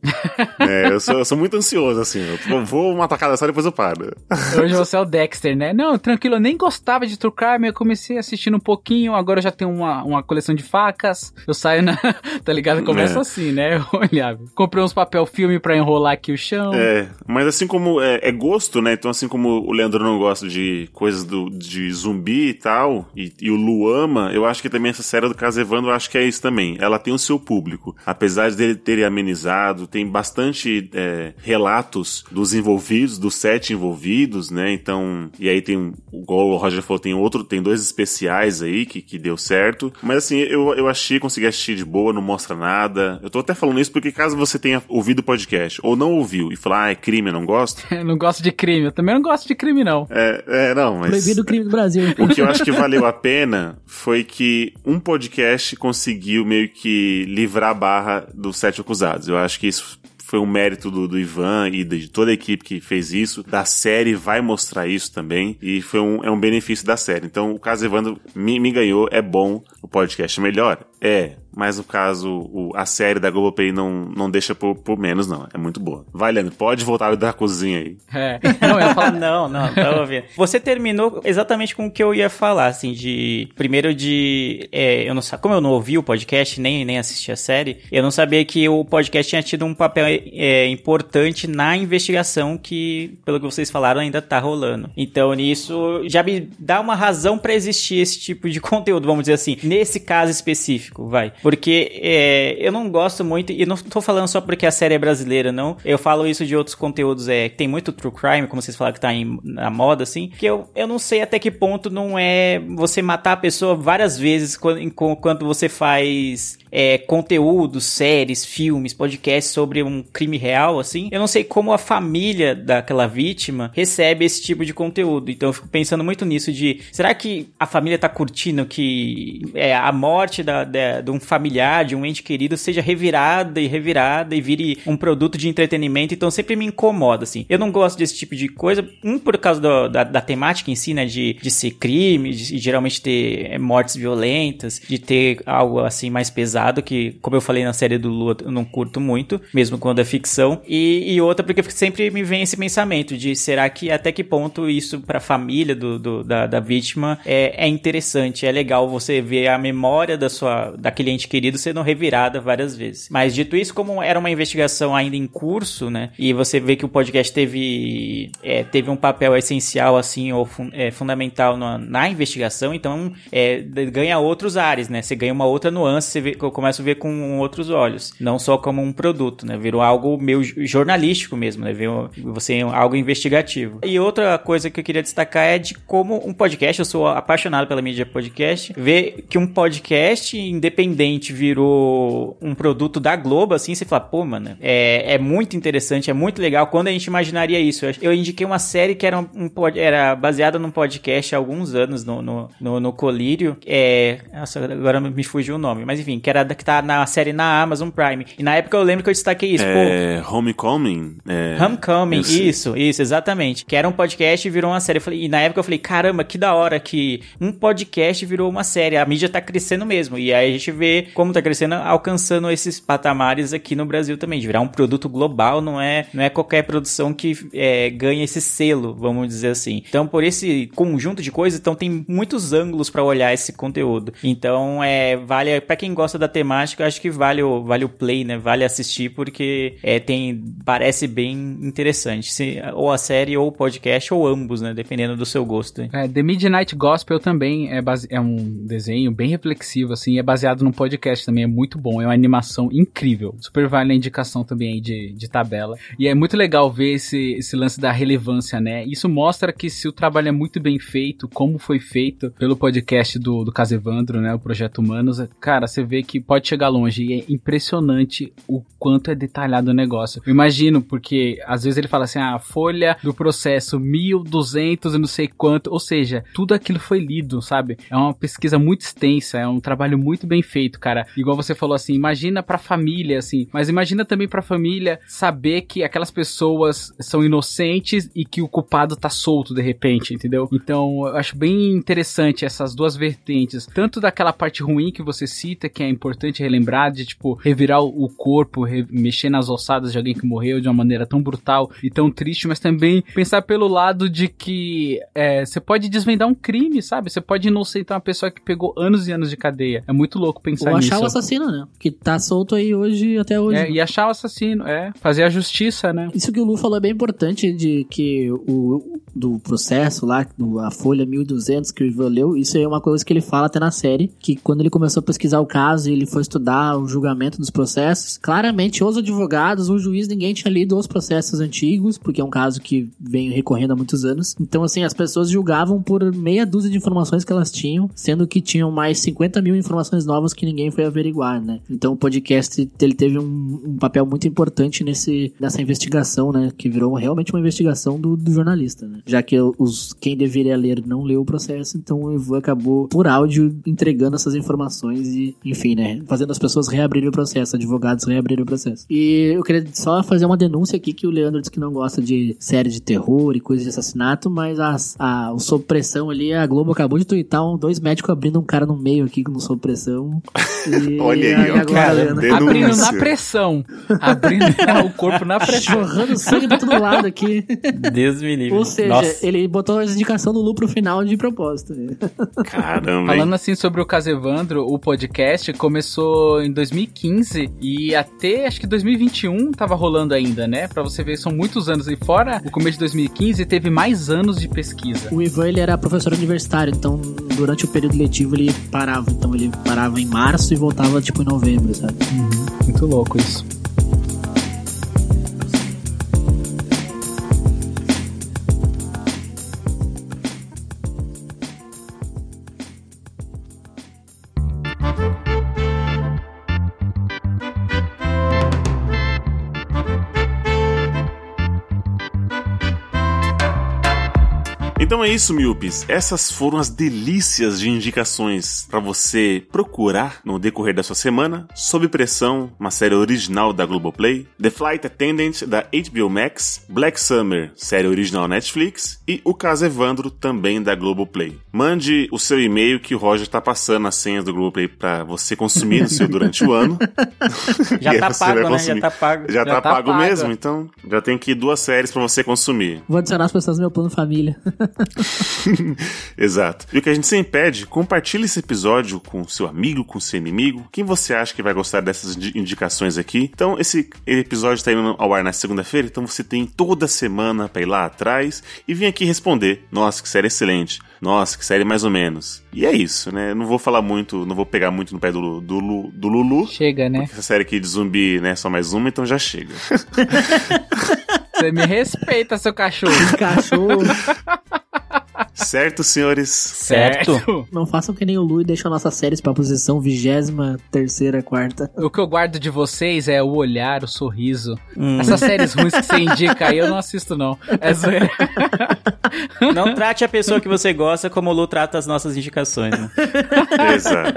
é, eu, sou, eu sou muito ansioso, assim. Eu vou uma tacada só depois eu paro. Hoje você é o Dexter, né? Não, tranquilo, eu nem gostava de True Crime, eu comecei assistindo um pouquinho, agora eu já tenho uma, uma coleção de facas, eu saio na... tá ligado? Começa É. assim, né? Eu olhava. Comprei uns papel filme pra enrolar aqui o chão. É, mas assim como é, é gosto, né? Então, assim como o Leandro não gosta de coisas do, de zumbi e tal, e, e o Lu ama, eu acho que também essa série do Caso Evandro, eu acho que é isso também. Ela tem o seu público. Apesar dele ter amenizado, tem bastante é, relatos dos envolvidos, dos sete envolvidos, né? Então, e aí tem, igual o Roger falou, tem outro, tem dois especiais aí que, que deu certo. Mas assim, eu, eu achei, consegui assistir de boa, não mostra nada. Eu tô até falando isso porque caso você tenha ouvido o podcast ou não ouviu e falar, ah, é crime, eu não gosto. Eu não gosto de crime, eu também não gosto de crime, não. É, é não, mas. Proibido o crime do Brasil. O que eu acho que valeu a pena foi que um podcast conseguiu meio que livrar a barra dos sete acusados. Eu acho que isso foi um mérito do, do Ivan e de toda a equipe que fez isso. Da série vai mostrar isso também. E foi um, é um benefício da série. Então, o caso Evandro me, me ganhou, é bom. O podcast é melhor? É. Mas o caso, o- a série da Globoplay não, não deixa por, por menos, não. É muito boa. Vai, Leandro, pode voltar da cozinha aí. É. Não, eu não, não, tava ouvindo. Você terminou exatamente com o que eu ia falar, assim, de. Primeiro de. é, eu não sa- Como eu não ouvi o podcast, nem, nem assisti a série, eu não sabia que o podcast tinha tido um papel é, importante na investigação que, pelo que vocês falaram, ainda tá rolando. Então, nisso, já me dá uma razão pra existir esse tipo de conteúdo, vamos dizer assim, nesse caso específico, vai. Porque é, eu não gosto muito, e não tô falando só porque a série é brasileira, não. Eu falo isso de outros conteúdos, é, que tem muito true crime, como vocês falaram que tá em, na moda, assim, que eu, eu não sei até que ponto não é você matar a pessoa várias vezes quando, enquanto você faz é, conteúdos, séries, filmes, podcasts sobre um crime real, assim, eu não sei como a família daquela vítima recebe esse tipo de conteúdo. Então eu fico pensando muito nisso de, será que a família tá curtindo que é, a morte da, da, de um familiar, de um ente querido, seja revirada e revirada e vire um produto de entretenimento? Então sempre me incomoda, assim. Eu não gosto desse tipo de coisa, um por causa do, da, da temática em si, né, de, de ser crime, de, de geralmente ter é, mortes violentas, de ter algo assim mais pesado, que, como eu falei na série do Lua, eu não curto muito, mesmo quando é ficção. E, e outra, porque sempre me vem esse pensamento de será que até que ponto isso pra família do, do da, da vítima é, é interessante, é legal você ver a memória da sua, daquele ente querido sendo revirada várias vezes. Mas dito isso, como era uma investigação ainda em curso, né, e você vê que o podcast teve, é, teve um papel essencial, assim, ou fun é, fundamental na, na, investigação, então é, ganha outros ares, né, você ganha uma outra nuance, você vê, começa a ver com outros olhos, não só como um produto, né, virou algo meio jornalístico mesmo, né, você algo investigativo. E outra coisa que eu queria destacar é de como um podcast, eu sou apaixonado pela mídia podcast, ver que um podcast independente virou um produto da Globo, assim, você fala, pô, mano, é, é muito interessante, é muito legal. Quando a gente imaginaria isso? Eu indiquei uma série que era, um, era baseada num podcast há alguns anos no, no, no, no Colírio. É, nossa, agora me fugiu o nome, mas enfim, que era que tá na série na Amazon Prime. E na época eu lembro que eu destaquei isso. É, pô, Homecoming? É, Homecoming, isso, isso, exatamente. Que era um podcast e virou uma série. Falei, e na época eu falei, caramba, que da hora que um podcast virou uma série. A mídia tá crescendo mesmo. E aí a gente vê como tá crescendo, alcançando esses patamares aqui no Brasil também. De virar um produto global, não é, não é qualquer produção que é, ganha esse selo, vamos dizer assim. Então, por esse conjunto de coisas, então tem muitos ângulos para olhar esse conteúdo. Então, é, vale, para quem gosta da temática, acho que vale o, vale o play, né? Vale assistir, porque é, tem, parece bem interessante. Se, ou a série, ou o podcast, ou ambos, né? Dependendo do seu gosto. É, The Midnight Gospel também é, base... é um desenho bem reflexivo, assim, é baseado num podcast também, é muito bom, é uma animação incrível. Super vale a indicação também aí de, de tabela. E é muito legal ver esse, esse lance da relevância, né? Isso mostra que se o trabalho é muito bem feito, como foi feito pelo podcast do, do Casevandro, né? O Projeto Humanos, cara, você vê que pode chegar longe. E é impressionante o quanto é detalhado o negócio. Eu imagino, porque às vezes ele fala assim, ah, a folha do processo 1200 e não sei quanto, ou seja, tudo aquilo foi lido, sabe? É uma pesquisa muito extensa, é um trabalho muito bem feito, cara. Igual você falou assim, imagina pra família, assim, mas imagina também pra família saber que aquelas pessoas são inocentes e que o culpado tá solto de repente, entendeu? Então, eu acho bem interessante essas duas vertentes, tanto daquela parte ruim que você cita, que é importante relembrar, de tipo, revirar o corpo, re mexer nas ossadas de alguém que morreu de uma maneira tão brutal e tão triste, mas também pensar pelo lado de que é, você pode desvendar um crime, sabe? Você pode inocentar uma pessoa que pegou anos e anos de cadeia. É muito louco pensar Ou nisso. achar o assassino, né? Que tá solto aí hoje, até hoje. É, e achar o assassino, é. Fazer a justiça, né? Isso que o Lu falou é bem importante, de que o do processo lá, do, a folha 1200 que o Ivan leu, isso é uma coisa que ele fala até na série, que quando ele começou a pesquisar o caso e ele foi estudar o julgamento dos processos, claramente os advogados, o juiz, ninguém tinha lido os processos antigos, porque é um caso que vem recorrendo há muitos anos. Então, assim, as pessoas julgavam por meia dúzia de informações que elas tinham, sendo que tinham mais 50 mil informações novas que ninguém foi averiguar, né? Então, o podcast ele teve um, um papel muito importante nesse, nessa investigação, né? Que virou realmente uma investigação do, do jornalista, né? Já que os, quem deveria ler não leu o processo, então o Ivan acabou, por áudio, entregando essas informações e, enfim, né? Fazendo as pessoas reabrirem o processo, advogados reabrirem o processo. E eu queria só fazer uma denúncia aqui que o Leandro disse que não gosta de série de terror e coisas de assassinato, mas as, a, o Sob Pressão ali, a Globo acabou de twittar um, dois médicos abrindo um cara no meio aqui no Sob Pressão. Olha aí, ó, cara, abrindo na pressão. Abrindo o corpo na pressão. Jorrando sangue pra todo lado aqui. Deus me livre. Ou seja, Nossa. ele botou a indicação do Lu pro final de propósito. Caramba. Falando assim sobre o Casevandro, o podcast começou em 2015 e até acho que 2021 tava rolando ainda, né? Pra você ver, são muitos anos. E fora o começo de 2015, teve mais anos de pesquisa. O Ivan, ele era professor universitário, então durante o período letivo ele parava. Então ele parava em março e voltava tipo em novembro, sabe? Uhum. Muito louco isso. Então é isso, Milpes. Essas foram as delícias de indicações para você procurar no decorrer da sua semana. Sob Pressão, uma série original da Globoplay. The Flight Attendant, da HBO Max. Black Summer, série original Netflix. E O Caso Evandro, também da Globoplay. Mande o seu e-mail que o Roger tá passando as senhas do Globoplay para você consumir no seu, durante o ano. Já tá você pago, né? Já tá pago. Já, tá, tá pago pago. mesmo, então já tem aqui duas séries para você consumir. Vou adicionar as pessoas no meu plano família. Exato. E o que a gente sempre pede, compartilhe esse episódio com seu amigo, com seu inimigo, quem você acha que vai gostar dessas indi- indicações aqui. Então, esse episódio está indo ao ar na segunda-feira, então você tem toda semana para ir lá atrás e vir aqui responder. Nossa, que série excelente. Nossa, que série mais ou menos. E é isso, né? Não vou falar muito, não vou pegar muito no pé do, do, do Lulu. Chega, né? Essa série aqui de zumbi, né? Só mais uma, então já chega. Você me respeita, seu cachorro. Cachorro. certo, senhores? Certo. Não façam que nem o Lu e deixam nossas séries pra posição vigésima, terceira, quarta. O que eu guardo de vocês é o olhar, o sorriso. Hum. Essas séries ruins que você indica aí, eu não assisto, não. É zoeira. Não trate a pessoa que você gosta como o Lu trata as nossas indicações. Né? Exato.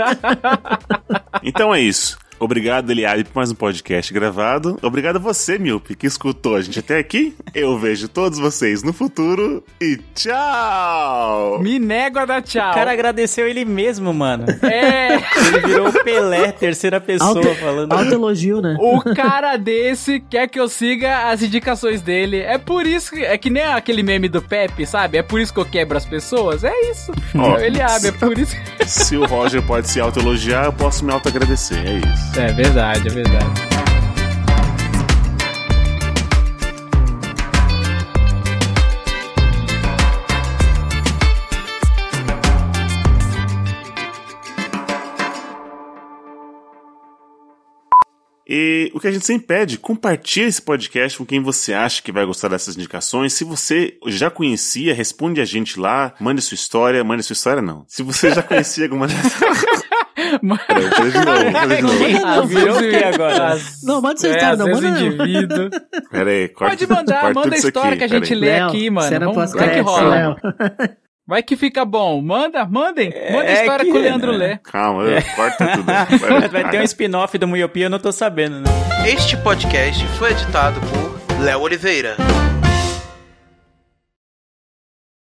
Então é isso. Obrigado, Eliade, por mais um podcast gravado. Obrigado a você, Milpe, que escutou a gente até aqui. Eu vejo todos vocês no futuro e tchau! Me nego a dar tchau. O cara agradeceu ele mesmo, mano. É. Ele virou o Pelé, terceira pessoa, Auto, falando. auto elogio, né? O cara desse quer que eu siga as indicações dele. É por isso que. É que nem aquele meme do Pepe, sabe? É por isso que eu quebro as pessoas. É isso. Ó, Ele abre, é por isso. Se o Roger pode se autoelogiar, eu posso me autoagradecer. É isso. É verdade, é verdade. E o que a gente sempre pede, compartilhe esse podcast com quem você acha que vai gostar dessas indicações. Se você já conhecia, responde a gente lá, mande sua história, mande sua história não. Se você já conhecia alguma dessas... Novo. Ah, agora? Não, manda sua É, história, às não, manda não. indivíduo. Pera aí, corta, Pode mandar, corta manda a história aqui, que a gente lê Léo, aqui, mano. cena Vamos, vai que rola. Léo. Vai que fica bom. Manda, mandem. Manda a É história que- que o Leandro lê. Calma, corta tudo. Vai ter um spin-off do Miopia, eu não tô sabendo, né? Este podcast foi editado por Léo Oliveira.